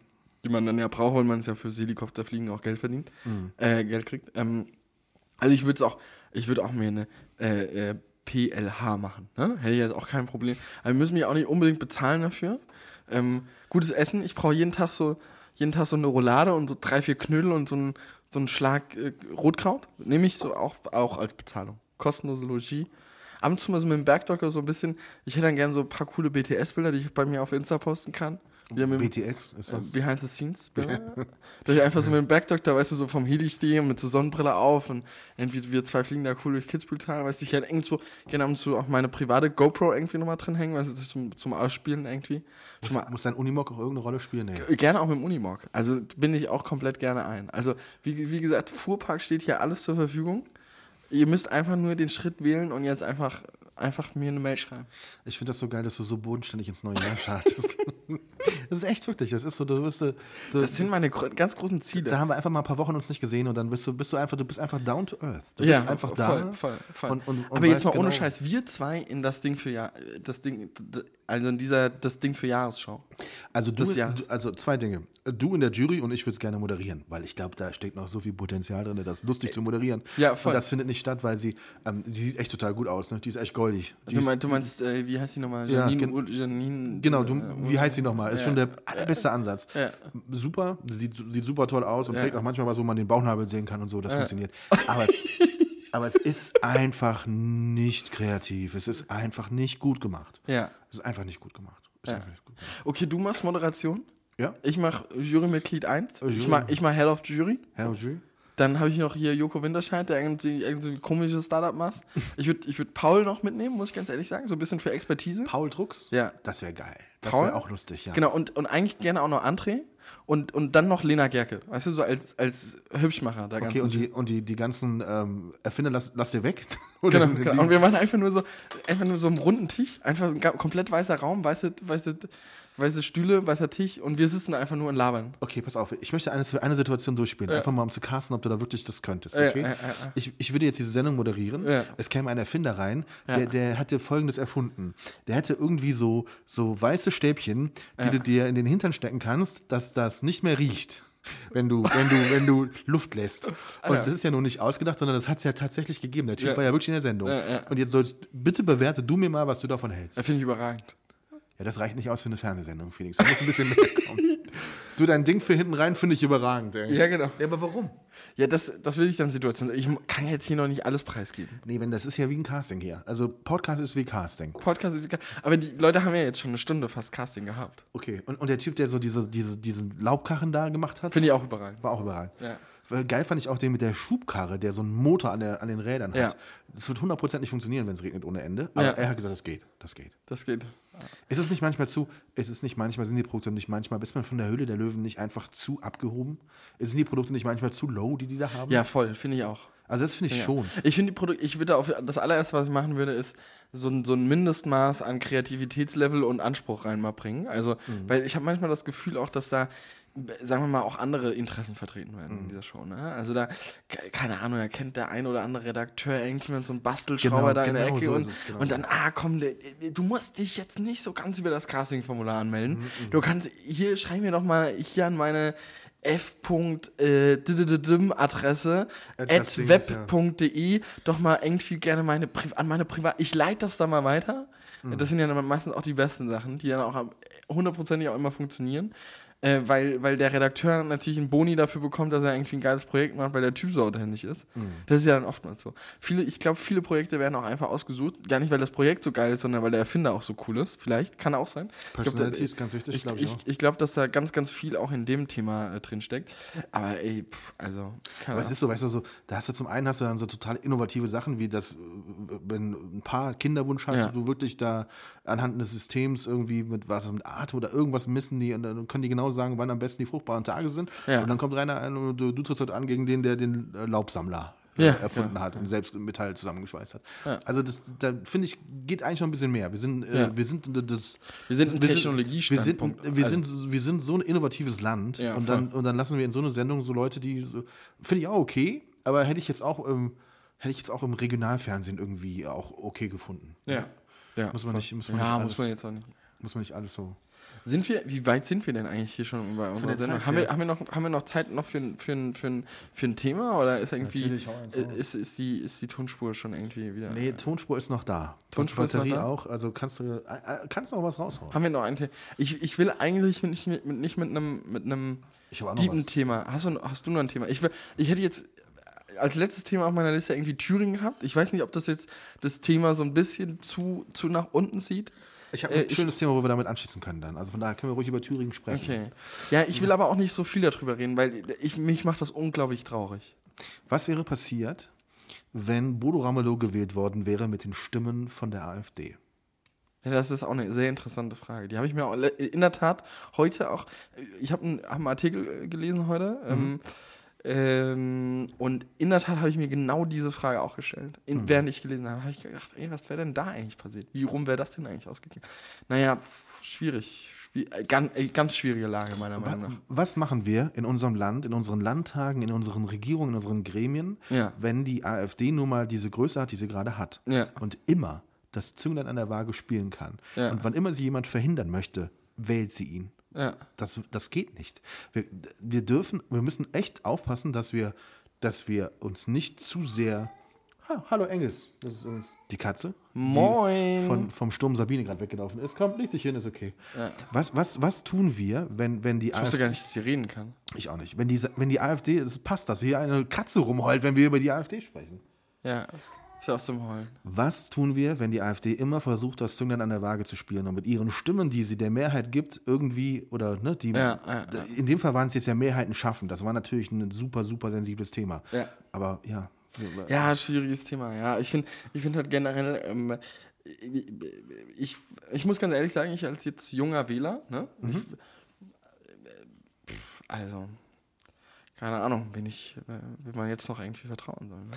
S2: Die man dann ja braucht, weil man es ja fürs Helikopterfliegen auch Geld verdient,
S1: Mhm.
S2: äh, Geld kriegt. Ähm, also ich würde es auch, ich würde auch mir eine äh, äh, PLH machen. Ne? Hätte ich jetzt auch kein Problem. Aber wir müssen mich auch nicht unbedingt bezahlen dafür. Ähm, gutes Essen. Ich brauche jeden Tag so jeden Tag so eine Roulade und so drei, vier Knödel und so einen so einen Schlag äh, Rotkraut. Nehme ich so auch, auch als Bezahlung. Kostenlose Logis. Ab und zu mal so mit dem Bergdoktor so ein bisschen. Ich hätte dann gerne so ein paar coole BTS-Bilder, die ich bei mir auf Insta posten kann. Mit, dem-
S1: BTS ist was.
S2: Behind the Scenes Bilder. Dass ich einfach so mit dem Bergdoktor, weißt du, so vom Heli stehe mit so Sonnenbrille auf und irgendwie wir zwei fliegen da cool durch Kitzbüheltal, weißt du, ich hätte irgendwo gerne ab und zu auch meine private GoPro irgendwie nochmal drin hängen, weißt du, zum, zum Ausspielen irgendwie. Schon mal,
S1: Muss, muss dein Unimog auch irgendeine Rolle spielen? Nee.
S2: gerne auch mit dem Unimog. Also bin ich auch komplett gerne ein. Also wie, wie gesagt, Fuhrpark steht hier alles zur Verfügung. Ihr müsst einfach nur den Schritt wählen und jetzt einfach, einfach mir eine Mail schreiben.
S1: Ich finde das so geil, dass du so bodenständig ins neue Jahr startest. das ist echt wirklich, das ist so, du bist du,
S2: Das sind meine gro ganz großen Ziele.
S1: da haben wir einfach mal ein paar Wochen uns nicht gesehen und dann bist du, bist du einfach, du bist einfach down to earth. Du
S2: ja,
S1: bist einfach
S2: voll,
S1: da.
S2: Voll, voll.
S1: und- und- und
S2: Aber jetzt mal ohne
S1: genau-
S2: Scheiß, wir zwei in das Ding für Jahr, das Ding, also in dieser, das Ding für Jahresschau.
S1: Also, du,
S2: Jahres.
S1: du, also zwei Dinge. Du in der Jury und ich würde es gerne moderieren, weil ich glaube, da steckt noch so viel Potenzial drin, das lustig zu moderieren.
S2: Ja, voll.
S1: Und das findet nicht statt, weil sie, ähm, die sieht echt total gut aus, ne? Die ist echt goldig. Die
S2: Du, mein, du meinst, äh, wie heißt die nochmal?
S1: Ja,
S2: Janine,
S1: gen-
S2: Ul- Janine
S1: genau, du,
S2: äh,
S1: wie heißt sie nochmal? Ist
S2: ja.
S1: schon der allerbeste Ansatz.
S2: Ja.
S1: Super, sieht, sieht super toll aus und
S2: Ja.
S1: trägt auch manchmal was, wo man den Bauchnabel sehen kann und so, das funktioniert. Aber, aber es ist einfach nicht kreativ. Es ist einfach nicht gut gemacht.
S2: Ja.
S1: Es ist einfach nicht gut gemacht. Ist
S2: Ja.
S1: einfach nicht gut gemacht.
S2: Okay, du machst Moderation.
S1: Ja,
S2: Ich mach Jurymitglied 1.
S1: Jury.
S2: Ich mach, ich mach Head of Jury.
S1: Herr Jury.
S2: Dann habe ich noch hier Joko Winterscheid, der irgendwie, irgendwie ein komisches Startup macht. Ich würde ich würd Paul noch mitnehmen, muss ich ganz ehrlich sagen. So ein bisschen für Expertise.
S1: Paul Drucks?
S2: Ja.
S1: Das wäre geil. Das wäre auch lustig, ja.
S2: Genau, und, und eigentlich gerne auch noch André. Und, und dann noch Lena Gerke. Weißt du, so als, als Hübschmacher der
S1: Okay,
S2: ganzen
S1: und die, und die, die ganzen ähm, Erfinder lass, lass dir weg. Oder
S2: Genau, genau. Und wir waren einfach nur so, einfach nur so am runden Tisch, einfach ein komplett weißer Raum, weiße, weiße, weiße Stühle, weißer Tisch und wir sitzen einfach nur und labern.
S1: Okay, pass auf. Ich möchte eine, eine Situation durchspielen.
S2: Ja.
S1: Einfach mal, um zu casten, ob du da wirklich das könntest.
S2: Ja,
S1: Okay?
S2: ja, ja, ja.
S1: Ich, ich würde jetzt diese Sendung moderieren.
S2: Ja.
S1: Es käme ein Erfinder rein, der,
S2: Ja.
S1: der hatte Folgendes erfunden. Der hätte irgendwie so, so weiße Stäbchen, die du dir in den Hintern stecken kannst, dass das nicht mehr riecht. Wenn du, wenn du, wenn du Luft lässt. Und
S2: Alter.
S1: das ist ja nur nicht ausgedacht, sondern das hat es ja tatsächlich gegeben. Der Typ
S2: Ja.
S1: war ja wirklich in der Sendung.
S2: Ja, ja.
S1: Und jetzt sollst bitte bewerte du mir mal, was du davon hältst.
S2: Das finde ich überragend.
S1: Ja, das reicht nicht aus für eine Fernsehsendung, Felix. Da muss ein bisschen mehr kommen. Du, dein Ding für hinten rein finde ich überragend, ey.
S2: Ja, genau.
S1: Ja, aber warum?
S2: Ja, das, das will ich dann Situation. Ich kann ja jetzt hier noch nicht alles preisgeben.
S1: Nee, wenn das ist ja wie ein Casting hier. Also Podcast ist wie Casting.
S2: Podcast ist egal. Aber die Leute haben ja jetzt schon eine Stunde fast Casting gehabt.
S1: Okay. Und, und der Typ, der so diese, diese, diesen Laubkachen da gemacht hat,
S2: Finde ich auch überragend.
S1: war auch überall.
S2: Ja.
S1: Weil Geil fand ich auch den mit der Schubkarre, der so einen Motor an, der, an den Rädern
S2: Ja.
S1: hat. Das wird 100% nicht funktionieren, wenn es regnet ohne Ende. Aber
S2: Ja.
S1: er hat gesagt, das geht, das geht.
S2: Das geht.
S1: Ist es nicht manchmal zu, ist es nicht manchmal, sind die Produkte nicht manchmal, ist man von der Höhle der Löwen nicht einfach zu abgehoben? Sind die Produkte nicht manchmal zu low, die die da haben?
S2: Ja, voll, finde ich auch.
S1: Also das finde ich
S2: Ja.
S1: schon.
S2: Ich finde die Produkte, ich würde auf das allererste, was ich machen würde, ist so ein, so ein Mindestmaß an Kreativitätslevel und Anspruch rein mal bringen. Also,
S1: Mhm.
S2: weil ich habe manchmal das Gefühl auch, dass da, sagen wir mal, auch andere Interessen vertreten werden
S1: Mhm.
S2: in dieser Show. Ne? Also da, ke- keine Ahnung, da kennt der ein oder andere Redakteur irgendwie mit so einem Bastelschrauber
S1: Genau,
S2: da in der
S1: genau
S2: Ecke
S1: so
S2: und,
S1: es, genau
S2: und dann, ah komm, der- du musst dich jetzt nicht so ganz über das Castingformular anmelden.
S1: Mhm,
S2: Du kannst, hier, schreib mir doch mal hier an meine f.adresse
S1: At
S2: at
S1: das Ding ist, ja.
S2: web.de doch mal irgendwie gerne meine Pri an meine Privat. Ich leite das da mal weiter.
S1: Mhm.
S2: Das sind ja meistens auch die besten Sachen, die dann auch am- hundertprozentig auch immer funktionieren. Äh, weil, weil der Redakteur natürlich einen Boni dafür bekommt, dass er irgendwie ein geiles Projekt macht, weil der Typ so authentisch ist.
S1: Mhm.
S2: Das ist ja dann oftmals so. Viele, ich glaube, viele Projekte werden auch einfach ausgesucht. Gar nicht, weil das Projekt so geil ist, sondern weil der Erfinder auch so cool ist. Vielleicht, kann auch sein. Ich
S1: Personality ist ganz wichtig,
S2: ich,
S1: glaube
S2: ich,
S1: ich, auch.
S2: ich glaube, dass da ganz, ganz viel auch in dem Thema äh, drin steckt. Aber ey, pff, also,
S1: Aber es ist so, weißt du, so, da hast du zum einen hast du dann so total innovative Sachen, wie das, äh, wenn ein Paar Kinderwunsch hat,
S2: Ja.
S1: du wirklich da anhand des Systems irgendwie mit was mit Atem oder irgendwas missen die und dann können die genau sagen, wann am besten die fruchtbaren Tage sind.
S2: Ja.
S1: Und dann kommt Rainer ein und du, du trittst halt an gegen den, der den äh, Laubsammler äh,
S2: Ja,
S1: erfunden
S2: ja,
S1: hat und selbst Metall zusammengeschweißt hat.
S2: Ja.
S1: Also das, da finde ich, geht eigentlich noch ein bisschen mehr. Wir sind, äh, wir sind das
S2: Wir sind ein
S1: wir
S2: Technologiestandpunkt.
S1: Wir sind, wir,
S2: Also-
S1: sind, wir sind so ein innovatives Land und, dann, und dann lassen wir in so eine Sendung so Leute, die so, finde ich auch okay, aber hätte ich jetzt auch im, hätte ich jetzt auch im Regionalfernsehen irgendwie auch okay gefunden.
S2: Ja. Ja.
S1: Muss man nicht- muss man
S2: ja,
S1: nicht
S2: muss
S1: alles-
S2: man jetzt auch nicht.
S1: Muss man nicht alles so.
S2: Sind wir, wie weit sind wir denn eigentlich hier schon bei unserer Sendung?
S1: Zeit
S2: Haben wir,
S1: her.
S2: haben, wir noch, haben wir noch Zeit noch für, ein- für, für, ein- für ein Thema oder ist irgendwie äh, ist, ist, die, ist die Tonspur schon irgendwie wieder?
S1: Nee, Tonspur ist noch da.
S2: Tonspur ist noch
S1: Batterie
S2: da?
S1: auch, also kannst du, äh, äh, kannst du noch was raushauen.
S2: Haben wir noch ein Thema? Ich, ich will eigentlich nicht mit, nicht mit einem mit einem
S1: was.
S2: Thema. Hast du, hast du noch ein Thema? Ich, will, ich hätte jetzt als letztes Thema auf meiner Liste irgendwie Thüringen gehabt. Ich weiß nicht, ob das jetzt das Thema so ein bisschen zu, zu nach unten zieht.
S1: Ich habe
S2: Äh,
S1: ein
S2: ich-
S1: schönes Thema, wo wir damit anschließen können dann. Also von daher können wir ruhig über Thüringen sprechen.
S2: Okay. Ja, ich will aber auch nicht so viel darüber reden, weil ich, mich macht das unglaublich traurig.
S1: Was wäre passiert, wenn Bodo Ramelow gewählt worden wäre mit den Stimmen von der AfD?
S2: Ja, das ist auch eine sehr interessante Frage. Die habe ich mir auch in der Tat heute auch. Ich habe einen, hab einen Artikel äh, gelesen heute. Ähm, ähm, und in der Tat habe ich mir genau diese Frage auch gestellt. In, Während ich gelesen habe, habe ich gedacht, ey, was wäre denn da eigentlich passiert? Wie rum wäre das denn eigentlich ausgegangen? Naja, pf, schwierig. Schwier äh, ganz, äh, ganz schwierige Lage, meiner Meinung nach.
S1: Was machen wir in unserem Land, in unseren Landtagen, in unseren Regierungen, in unseren Gremien,
S2: Ja.
S1: wenn die AfD nun mal diese Größe hat, die sie gerade hat
S2: Ja.
S1: und immer das Zünglein an der Waage spielen kann
S2: Ja.
S1: und wann immer sie jemand verhindern möchte, wählt sie ihn.
S2: Ja.
S1: Das, das geht nicht. Wir, wir dürfen, wir müssen echt aufpassen, dass wir, dass wir uns nicht zu sehr. Ha, hallo Engels, das ist übrigens die Katze.
S2: Moin.
S1: Die von, vom Sturm Sabine gerade weggelaufen ist. Komm, leg dich hin, ist okay.
S2: Ja.
S1: Was, was, was tun wir, wenn, wenn die
S2: Ich wusste gar nicht, dass sie reden kann.
S1: ich auch nicht. Wenn die, wenn die AfD, es passt, dass hier eine Katze rumheult, wenn wir über die AfD sprechen.
S2: Ja. Ist auch zum Heulen.
S1: Was tun wir, wenn die AfD immer versucht, das Zünglein an der Waage zu spielen und mit ihren Stimmen, die sie der Mehrheit gibt, irgendwie, oder ne, die,
S2: Ja, ja, ja.
S1: in dem Fall waren es jetzt ja Mehrheiten schaffen. Das war natürlich ein super, super sensibles Thema.
S2: Ja.
S1: Aber ja.
S2: Ja, schwieriges Thema. Ja, ich finde ich find halt generell, ähm, ich, ich muss ganz ehrlich sagen, ich als jetzt junger Wähler, ne? Ich, äh, pff, also, keine Ahnung, wen ich, äh, wen man jetzt noch irgendwie vertrauen soll. Ne?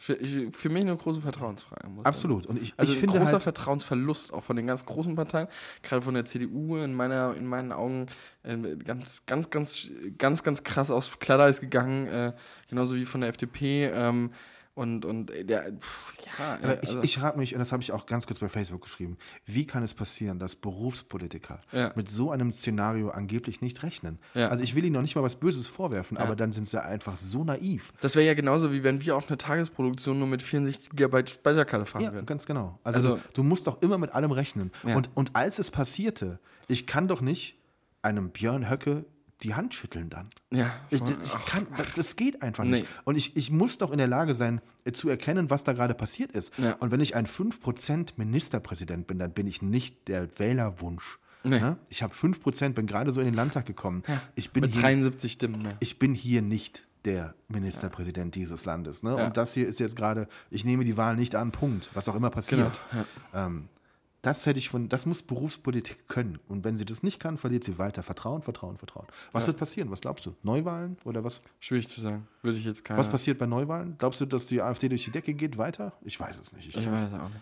S2: Für, ich, für mich eine große Vertrauensfrage.
S1: Absolut. Und ich,
S2: Also
S1: ich
S2: ein
S1: finde
S2: großer
S1: halt,
S2: Vertrauensverlust auch von den ganz großen Parteien, gerade von der CDU in meiner in meinen Augen äh, ganz ganz ganz ganz ganz krass aus Kladdeis gegangen, äh, genauso wie von der FDP ähm, und und äh, der pff, ja, äh,
S1: aber ich,
S2: also,
S1: ich frage mich, und das habe ich auch ganz kurz bei Facebook geschrieben, wie kann es passieren, dass Berufspolitiker
S2: Ja.
S1: mit so einem Szenario angeblich nicht rechnen?
S2: Ja.
S1: Also ich will ihnen noch nicht mal was Böses vorwerfen, aber dann sind sie einfach so naiv.
S2: das wäre ja genauso wie wenn wir auf eine Tagesproduktion nur mit 64 GB Speicherkarte fahren
S1: Ja,
S2: würden.
S1: ganz genau. Also,
S2: Also-
S1: du musst doch immer mit allem rechnen.
S2: Ja.
S1: Und, und als es passierte, ich kann doch nicht einem Björn Höcke die Hand schütteln dann.
S2: Ja,
S1: Ich, ich kann, das geht einfach nicht.
S2: Nee.
S1: Und ich, ich muss doch in der Lage sein, äh, zu erkennen, was da gerade passiert ist.
S2: Ja.
S1: Und wenn ich ein 5% Ministerpräsident bin, dann bin ich nicht der Wählerwunsch.
S2: Nee.
S1: Ne? Ich habe 5%, bin gerade so in den Landtag gekommen. Ich, bin
S2: mit
S1: hier,
S2: 73 Stimmen mehr.
S1: ich bin hier nicht der Ministerpräsident dieses Landes. Ne?
S2: Ja.
S1: Und das hier ist jetzt gerade, ich nehme die Wahl nicht an, Punkt, was auch immer passiert.
S2: Genau,
S1: Ähm, das hätte ich von, das muss Berufspolitik können. Und wenn sie das nicht kann, verliert sie weiter. Vertrauen, Vertrauen, Vertrauen. Was wird passieren? Was glaubst du? Neuwahlen oder was?
S2: Schwierig zu sagen. Würde ich jetzt keine.
S1: Was passiert bei Neuwahlen? Glaubst du, dass die AfD durch die Decke geht weiter? Ich weiß es nicht. Ich,
S2: Ich weiß auch nicht.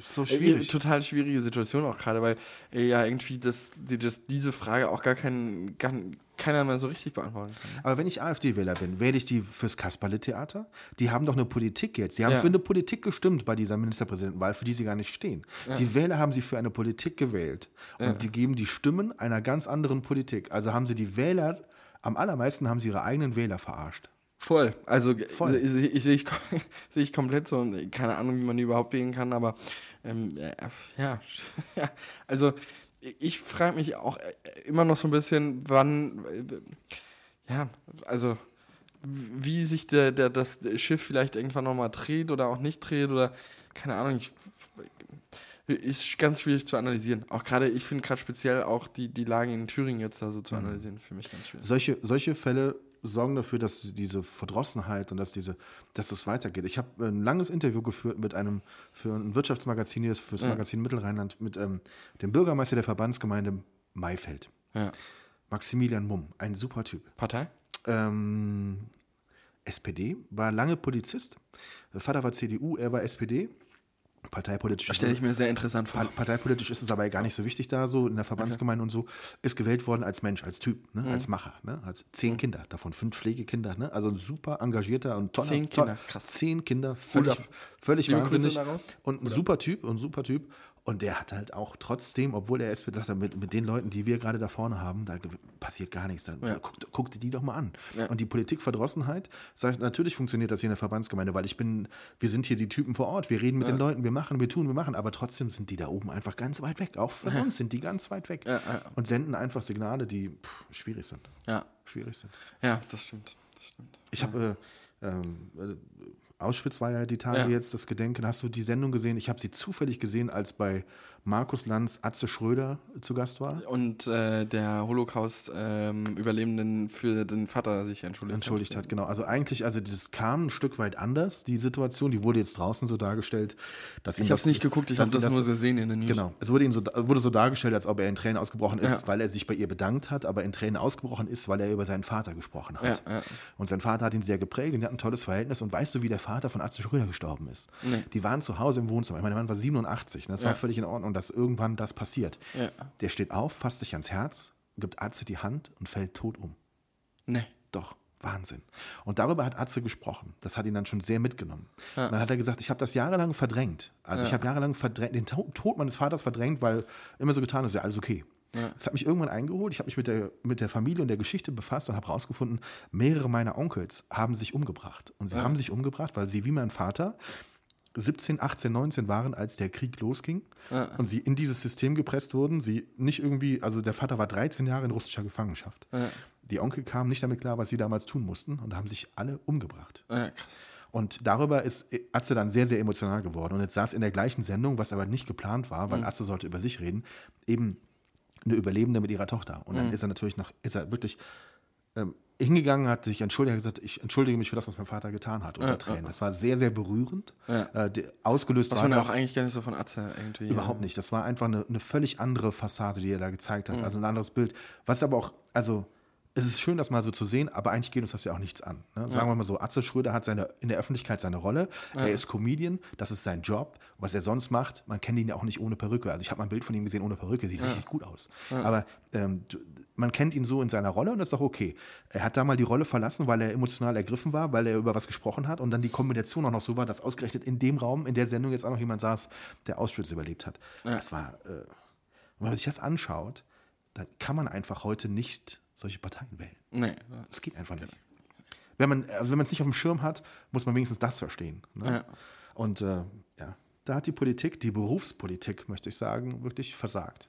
S1: So
S2: Äh,
S1: schwierig.
S2: Total schwierige Situation auch gerade, weil äh, ja irgendwie das, die, das, diese Frage auch gar, kein, gar keiner mehr so richtig beantworten kann.
S1: Aber wenn ich AfD-Wähler bin, wähle ich die fürs Kasperle-Theater? Die haben doch eine Politik jetzt. Die haben
S2: Ja.
S1: für eine Politik gestimmt bei dieser Ministerpräsidentenwahl, für die sie gar nicht stehen. Die Wähler haben sie für eine Politik gewählt. Und die geben die Stimmen einer ganz anderen Politik. Also haben sie die Wähler, am allermeisten haben sie ihre eigenen Wähler verarscht.
S2: Voll. Also
S1: Voll.
S2: Ich, ich, ich, sehe ich, komplett so. und Keine Ahnung, wie man die überhaupt wählen kann, aber ähm, ja, ja, ja, also ich frage mich auch äh, immer noch so ein bisschen, wann, äh, ja, also wie sich der, der, das Schiff vielleicht irgendwann nochmal dreht oder auch nicht dreht oder keine Ahnung. Ich, ist ganz schwierig zu analysieren. Auch gerade, ich finde gerade speziell auch die, die Lage in Thüringen jetzt da so zu analysieren, für mich ganz schwierig.
S1: Solche, solche Fälle sorgen dafür, dass diese Verdrossenheit und dass diese, dass es weitergeht. Ich habe ein langes Interview geführt mit einem für ein Wirtschaftsmagazin hier, fürs Magazin Mittelrheinland, mit ähm, dem Bürgermeister der Verbandsgemeinde Maifeld,
S2: Ja.
S1: Maximilian Mumm, ein super Typ.
S2: Partei?
S1: Ähm, SPD, war lange Polizist. Vater war CDU, er war SPD. Parteipolitisch
S2: Das stelle ich mir sehr interessant vor.
S1: Pa- Parteipolitisch ist es aber gar nicht so wichtig da, so in der Verbandsgemeinde und so, ist gewählt worden als Mensch, als Typ,
S2: Mhm.
S1: ne? als Macher, ne? als zehn Kinder, davon fünf Pflegekinder, ne? also ein super engagierter und toller.
S2: Zehn Kinder, krass.
S1: Zehn Kinder, völlig,
S2: ab.
S1: völlig wahnsinnig und ein super Typ und ein super Typ und der hat halt auch trotzdem, obwohl er sagt er, mit, mit den Leuten, die wir gerade da vorne haben, da passiert gar nichts, dann
S2: Ja.
S1: guckt, guckt die doch mal an.
S2: Ja.
S1: Und die Politikverdrossenheit, sagt, natürlich funktioniert das hier in der Verbandsgemeinde, weil ich bin, wir sind hier die Typen vor Ort, wir reden mit den Leuten, wir machen, wir tun, wir machen, aber trotzdem sind die da oben einfach ganz weit weg. Auch von uns sind die ganz weit weg.
S2: Ja, ja.
S1: Und senden einfach Signale, die pff, schwierig sind.
S2: Ja.
S1: Schwierig sind.
S2: Ja, das stimmt. Das stimmt.
S1: Ich habe äh, ähm, äh, Auschwitz war ja die Tage
S2: Ja.
S1: jetzt das Gedenken. Hast du die Sendung gesehen? Ich habe sie zufällig gesehen, als bei Markus Lanz Atze Schröder zu Gast war.
S2: Und äh, der Holocaust-Überlebenden für den Vater sich entschuldigt,
S1: entschuldigt hat, genau. Also eigentlich, also das kam ein Stück weit anders, die Situation, die wurde jetzt draußen so dargestellt, dass
S2: Ich habe es
S1: das-
S2: nicht geguckt, ich habe
S1: ihm
S2: das, nur gesehen in den News.
S1: Genau. Es wurde, ihm so, wurde so dargestellt, als ob er in Tränen ausgebrochen ist,
S2: Ja.
S1: weil er sich bei ihr bedankt hat, aber in Tränen ausgebrochen ist, weil er über seinen Vater gesprochen hat.
S2: Ja, ja.
S1: Und sein Vater hat ihn sehr geprägt und die hatten ein tolles Verhältnis. Und weißt du, wie der Vater von Atze Schröder gestorben ist?
S2: Nee.
S1: Die waren zu Hause im Wohnzimmer. Ich meine, der Mann war 87. ne? Das war völlig in Ordnung, dass irgendwann das passiert.
S2: Ja.
S1: Der steht auf, fasst sich ans Herz, gibt Atze die Hand und fällt tot um.
S2: Nee.
S1: Doch, Wahnsinn. Und darüber hat Atze gesprochen. Das hat ihn dann schon sehr mitgenommen. Und dann hat er gesagt, ich habe das jahrelang verdrängt. Also ich habe jahrelang verdrängt, den To- Tod meines Vaters verdrängt, weil immer so getan ist, ja, alles okay. Das hat mich irgendwann eingeholt. Ich habe mich mit der, mit der Familie und der Geschichte befasst und habe herausgefunden, mehrere meiner Onkels haben sich umgebracht. Und sie haben sich umgebracht, weil sie wie mein Vater 17, 18, 19 waren, als der Krieg losging und sie in dieses System gepresst wurden. Sie nicht irgendwie, also der Vater war 13 Jahre in russischer Gefangenschaft. Die Onkel kamen nicht damit klar, was sie damals tun mussten und haben sich alle umgebracht.
S2: Ja.
S1: Und darüber ist Atze dann sehr, sehr emotional geworden. Und jetzt saß in der gleichen Sendung, was aber nicht geplant war, weil Atze sollte über sich reden, eben eine Überlebende mit ihrer Tochter. Und dann ist er natürlich noch, ist er wirklich ähm, hingegangen, hat sich entschuldigt, hat gesagt, ich entschuldige mich für das, was mein Vater getan hat, unter Tränen. Das war sehr, sehr berührend.
S2: Ja.
S1: Äh, ausgelöst
S2: Was
S1: war
S2: man ja auch eigentlich gar nicht so von Atze irgendwie.
S1: Überhaupt nicht. Das war einfach eine, eine völlig andere Fassade, die er da gezeigt hat. Also ein anderes Bild. Was aber auch, also es ist schön, das mal so zu sehen, aber eigentlich geht uns das ja auch nichts an. Ne? Sagen wir mal so, Atze Schröder hat seine, in der Öffentlichkeit seine Rolle. Er ist Comedian, das ist sein Job. Was er sonst macht, man kennt ihn ja auch nicht ohne Perücke. Also ich habe mal ein Bild von ihm gesehen ohne Perücke, sieht richtig gut aus. Aber ähm, man kennt ihn so in seiner Rolle und das ist auch okay. Er hat da mal die Rolle verlassen, weil er emotional ergriffen war, weil er über was gesprochen hat und dann die Kombination auch noch so war, dass ausgerechnet in dem Raum, in der Sendung jetzt auch noch jemand saß, der Auschwitz überlebt hat. Das war, äh, wenn man sich das anschaut, dann kann man einfach heute nicht solche Parteien wählen.
S2: Nee.
S1: Das geht einfach nicht. Wenn man also wenn man es nicht auf dem Schirm hat, muss man wenigstens das verstehen. Ne?
S2: Ja.
S1: Und äh, ja, da hat die Politik, die Berufspolitik, möchte ich sagen, wirklich versagt.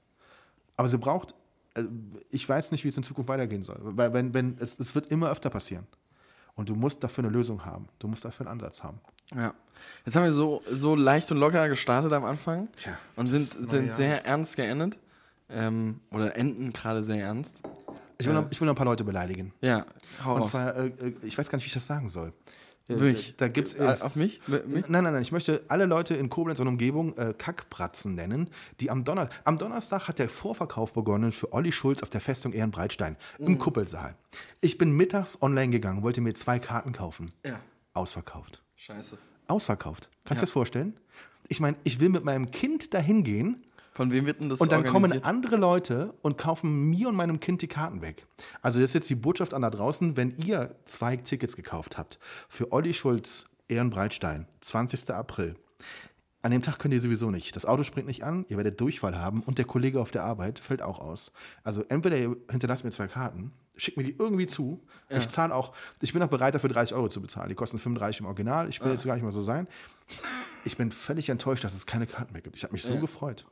S1: Aber sie braucht, äh, ich weiß nicht, wie es in Zukunft weitergehen soll. Weil wenn, wenn, es, es wird immer öfter passieren. Und du musst dafür eine Lösung haben. Du musst dafür einen Ansatz haben.
S2: Ja. Jetzt haben wir so, so leicht und locker gestartet am Anfang
S1: Tja,
S2: und sind, sind sehr ernst geendet. Ähm, oder enden gerade sehr ernst.
S1: Ich will,
S2: äh,
S1: noch, ich will noch ein paar Leute beleidigen.
S2: Ja, hau
S1: Und
S2: raus.
S1: zwar, äh, äh, ich weiß gar nicht, wie ich das sagen soll. Äh,
S2: Mich.
S1: Da gibt's
S2: Äh, Auf mich? Mi- mich?
S1: Nein, nein, nein. Ich möchte alle Leute in Koblenz und Umgebung äh, Kackbratzen nennen, die am Donnerstag. Am Donnerstag hat der Vorverkauf begonnen für Olli Schulz auf der Festung Ehrenbreitstein
S2: Mhm.
S1: im Kuppelsaal. Ich bin mittags online gegangen, wollte mir zwei Karten kaufen.
S2: Ja.
S1: Ausverkauft.
S2: Scheiße.
S1: Ausverkauft. Kannst du
S2: Ja.
S1: dir das vorstellen? Ich meine, ich will mit meinem Kind dahin gehen
S2: Von wem wird denn das
S1: und dann kommen andere Leute und kaufen mir und meinem Kind die Karten weg. Also das ist jetzt die Botschaft an da draußen, wenn ihr zwei Tickets gekauft habt für Olli Schulz Ehrenbreitstein, 20. April. An dem Tag könnt ihr sowieso nicht. Das Auto springt nicht an, ihr werdet Durchfall haben und der Kollege auf der Arbeit fällt auch aus. Also entweder ihr hinterlasst mir zwei Karten, schickt mir die irgendwie zu. Ich zahle auch, ich bin auch bereit dafür 30 Euro zu bezahlen. Die kosten 35 im Original. Ich will jetzt gar nicht mal so sein. Ich bin völlig enttäuscht, dass es keine Karten mehr gibt. Ich habe mich so gefreut.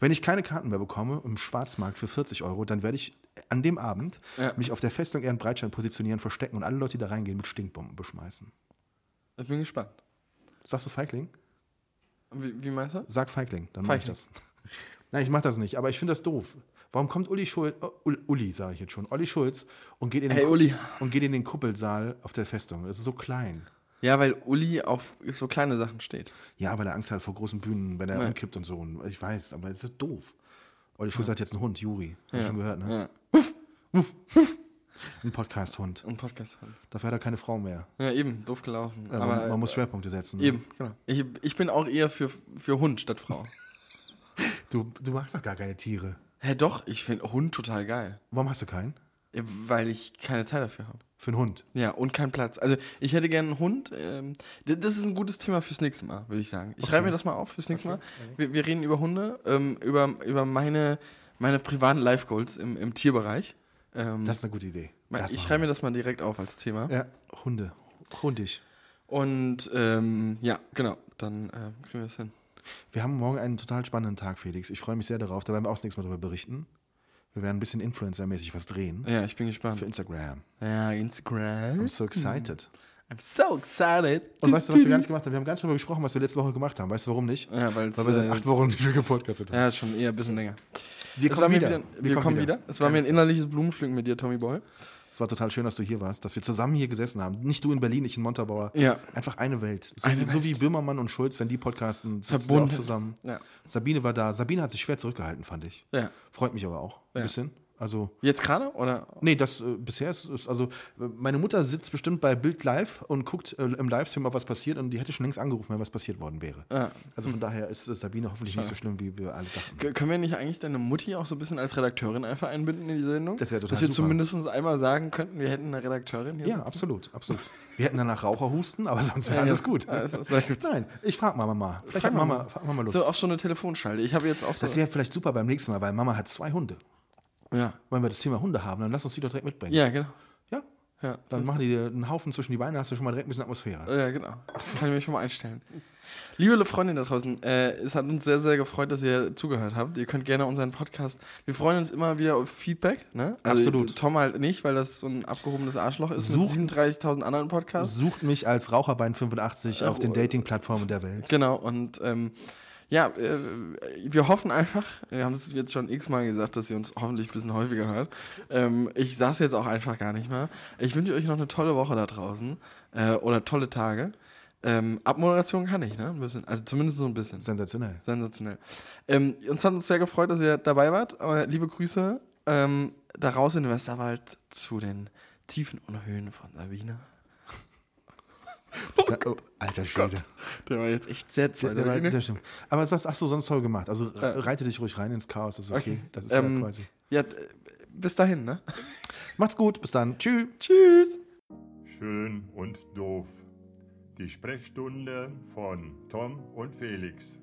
S1: Wenn ich keine Karten mehr bekomme im Schwarzmarkt für 40 Euro, dann werde ich an dem Abend
S2: Ja.
S1: mich auf der Festung Ehrenbreitstein positionieren, verstecken und alle Leute, die da reingehen, mit Stinkbomben beschmeißen.
S2: Ich bin gespannt.
S1: Sagst du Feigling?
S2: Wie, wie meinst du?
S1: Sag Feigling, dann mach ich das. Nein, ich mach das nicht, aber ich finde das doof. Warum kommt Uli Schulz, Ul- Uli sage ich jetzt schon, Olli Schulz und geht, in den
S2: Hey,
S1: Ku-
S2: Uli.
S1: und geht in den Kuppelsaal auf der Festung? Das ist so klein.
S2: Ja, weil Uli auf so kleine Sachen steht.
S1: Ja, weil er Angst hat vor großen Bühnen, wenn er
S2: Ja.
S1: umkippt und so. Und Ich weiß, aber es ist doof. Olli Schulz hat jetzt einen Hund, Juri. Hast du schon gehört, ne?
S2: Ja.
S1: Ein Podcast-Hund.
S2: Und Podcast haben.
S1: Dafür hat er keine Frau mehr.
S2: Ja, eben, doof gelaufen.
S1: Ja,
S2: Aber
S1: man, man muss Schwerpunkte setzen. ne?
S2: eben, genau. Ich, ich bin auch eher für, für Hund statt Frau.
S1: Du, du magst doch gar keine Tiere.
S2: Hä, doch, ich finde Hund total geil.
S1: Warum hast du keinen?
S2: Ja, Weil ich keine Zeit dafür habe.
S1: Für einen Hund.
S2: Ja, und keinen Platz. Also ich hätte gerne einen Hund. Ähm, das ist ein gutes Thema fürs nächste Mal, würde ich sagen. Ich schreibe mir das mal auf fürs nächste Mal. Wir, wir reden über Hunde, ähm, über, über meine, meine privaten Life-Goals im, im Tierbereich. Ähm,
S1: Das ist eine gute Idee. Das
S2: ich schreibe mir das mal direkt auf als Thema.
S1: Ja, Hunde. Hundig.
S2: Und ähm, ja, genau, dann äh, kriegen wir das hin.
S1: Wir haben morgen einen total spannenden Tag, Felix. Ich freue mich sehr darauf. Da werden wir auch das nächste Mal darüber berichten. Wir werden ein bisschen Influencer-mäßig was drehen.
S2: Ja, ich bin
S1: Für
S2: gespannt.
S1: Instagram.
S2: Ja, Instagram.
S1: I'm so excited.
S2: I'm so excited.
S1: Und weißt du, was wir gar nicht gemacht haben? Wir haben ganz darüber gesprochen, was wir letzte Woche gemacht haben. Weißt du, warum nicht?
S2: Ja,
S1: Weil wir seit
S2: äh,
S1: acht Wochen nicht mehr gepodcastet haben.
S2: Ja, schon eher ein bisschen länger.
S1: Wir
S2: Es
S1: kommen
S2: mir
S1: wieder.
S2: Wir, kommen wieder. Es war mir ein innerliches Blumenpflücken mit dir, Tommy Boy.
S1: Es war total schön, dass du hier warst, dass wir zusammen hier gesessen haben. Nicht du in Berlin, ich in Montabaur.
S2: Ja.
S1: Einfach eine Welt. So,
S2: Eine
S1: wie, so wie Böhmermann und Schulz, wenn die podcasten,
S2: Verbunden.
S1: zusammen.
S2: Ja.
S1: Sabine war da. Sabine hat sich schwer zurückgehalten, fand ich.
S2: Ja.
S1: Freut mich aber auch. Ein
S2: Ja.
S1: bisschen. Also,
S2: Jetzt gerade? Oder?
S1: nee, das äh, bisher ist, ist, also, meine Mutter sitzt bestimmt bei Bild Live und guckt äh, im Livestream, ob was passiert und die hätte schon längst angerufen, wenn was passiert worden wäre.
S2: Ja.
S1: Also von daher ist äh, Sabine hoffentlich nicht so schlimm, wie wir alle dachten.
S2: K- Können wir nicht eigentlich deine Mutti auch so ein bisschen als Redakteurin einfach einbinden in die Sendung?
S1: Das wäre total
S2: Dass wir
S1: super.
S2: zumindest einmal sagen könnten, wir hätten eine Redakteurin hier
S1: Ja,
S2: sitzen.
S1: absolut, absolut. Wir hätten danach Raucherhusten, aber sonst wäre
S2: Ja,
S1: alles
S2: ja.
S1: gut.
S2: Ja, gut.
S1: Nein, ich frage Mama mal. Vielleicht
S2: Frag
S1: hat Mama,
S2: Mama.
S1: frag Mama Lust.
S2: So auf so eine Telefonschalte. Ich habe jetzt auch so.
S1: das wäre vielleicht super beim nächsten Mal, weil Mama hat zwei Hunde.
S2: Ja.
S1: Wenn wir das Thema Hunde haben, dann lass uns die doch direkt mitbringen.
S2: ja, genau.
S1: Ja?
S2: Ja,
S1: Dann machen die dir einen Haufen zwischen die Beine, hast du schon mal direkt ein bisschen Atmosphäre.
S2: Ja, genau. Das kann ich mir schon mal einstellen. Liebe Freundin da draußen, äh, es hat uns sehr, sehr gefreut, dass ihr zugehört habt. Ihr könnt gerne unseren Podcast. Wir freuen uns immer wieder auf Feedback. Ne? Also
S1: Absolut.
S2: Tom halt nicht, weil das so ein abgehobenes Arschloch ist
S1: Sucht-
S2: mit 37.000 anderen Podcasts.
S1: Sucht mich als Raucherbein 85 auf den Dating-Plattformen der Welt.
S2: Genau, und ähm, ja, äh, wir hoffen einfach, wir haben es jetzt schon x-mal gesagt, dass ihr uns hoffentlich ein bisschen häufiger hört. Ähm, ich saß jetzt auch einfach gar nicht mehr. Ich wünsche euch noch eine tolle Woche da draußen äh, oder tolle Tage. Ähm, Abmoderation kann ich, ne? Ein bisschen. Also zumindest so ein bisschen.
S1: Sensationell.
S2: Sensationell. Ähm, uns hat uns sehr gefreut, dass ihr dabei wart. Äh, liebe Grüße ähm, da raus in den Westerwald zu den Tiefen und Höhen von Sabine.
S1: Ja, oh, alter Schwede.
S2: Der war jetzt echt sehr
S1: Der, der war, der stimmt. Aber das hast du sonst toll gemacht. Also re- reite dich ruhig rein ins Chaos, das ist okay.
S2: Okay.
S1: Das ist
S2: Ähm,
S1: ja quasi.
S2: Ja, bis dahin, ne?
S1: Macht's gut, bis dann. Tschüss.
S2: Tschüss.
S3: Schön und doof. Die Sprechstunde von Tom und Felix.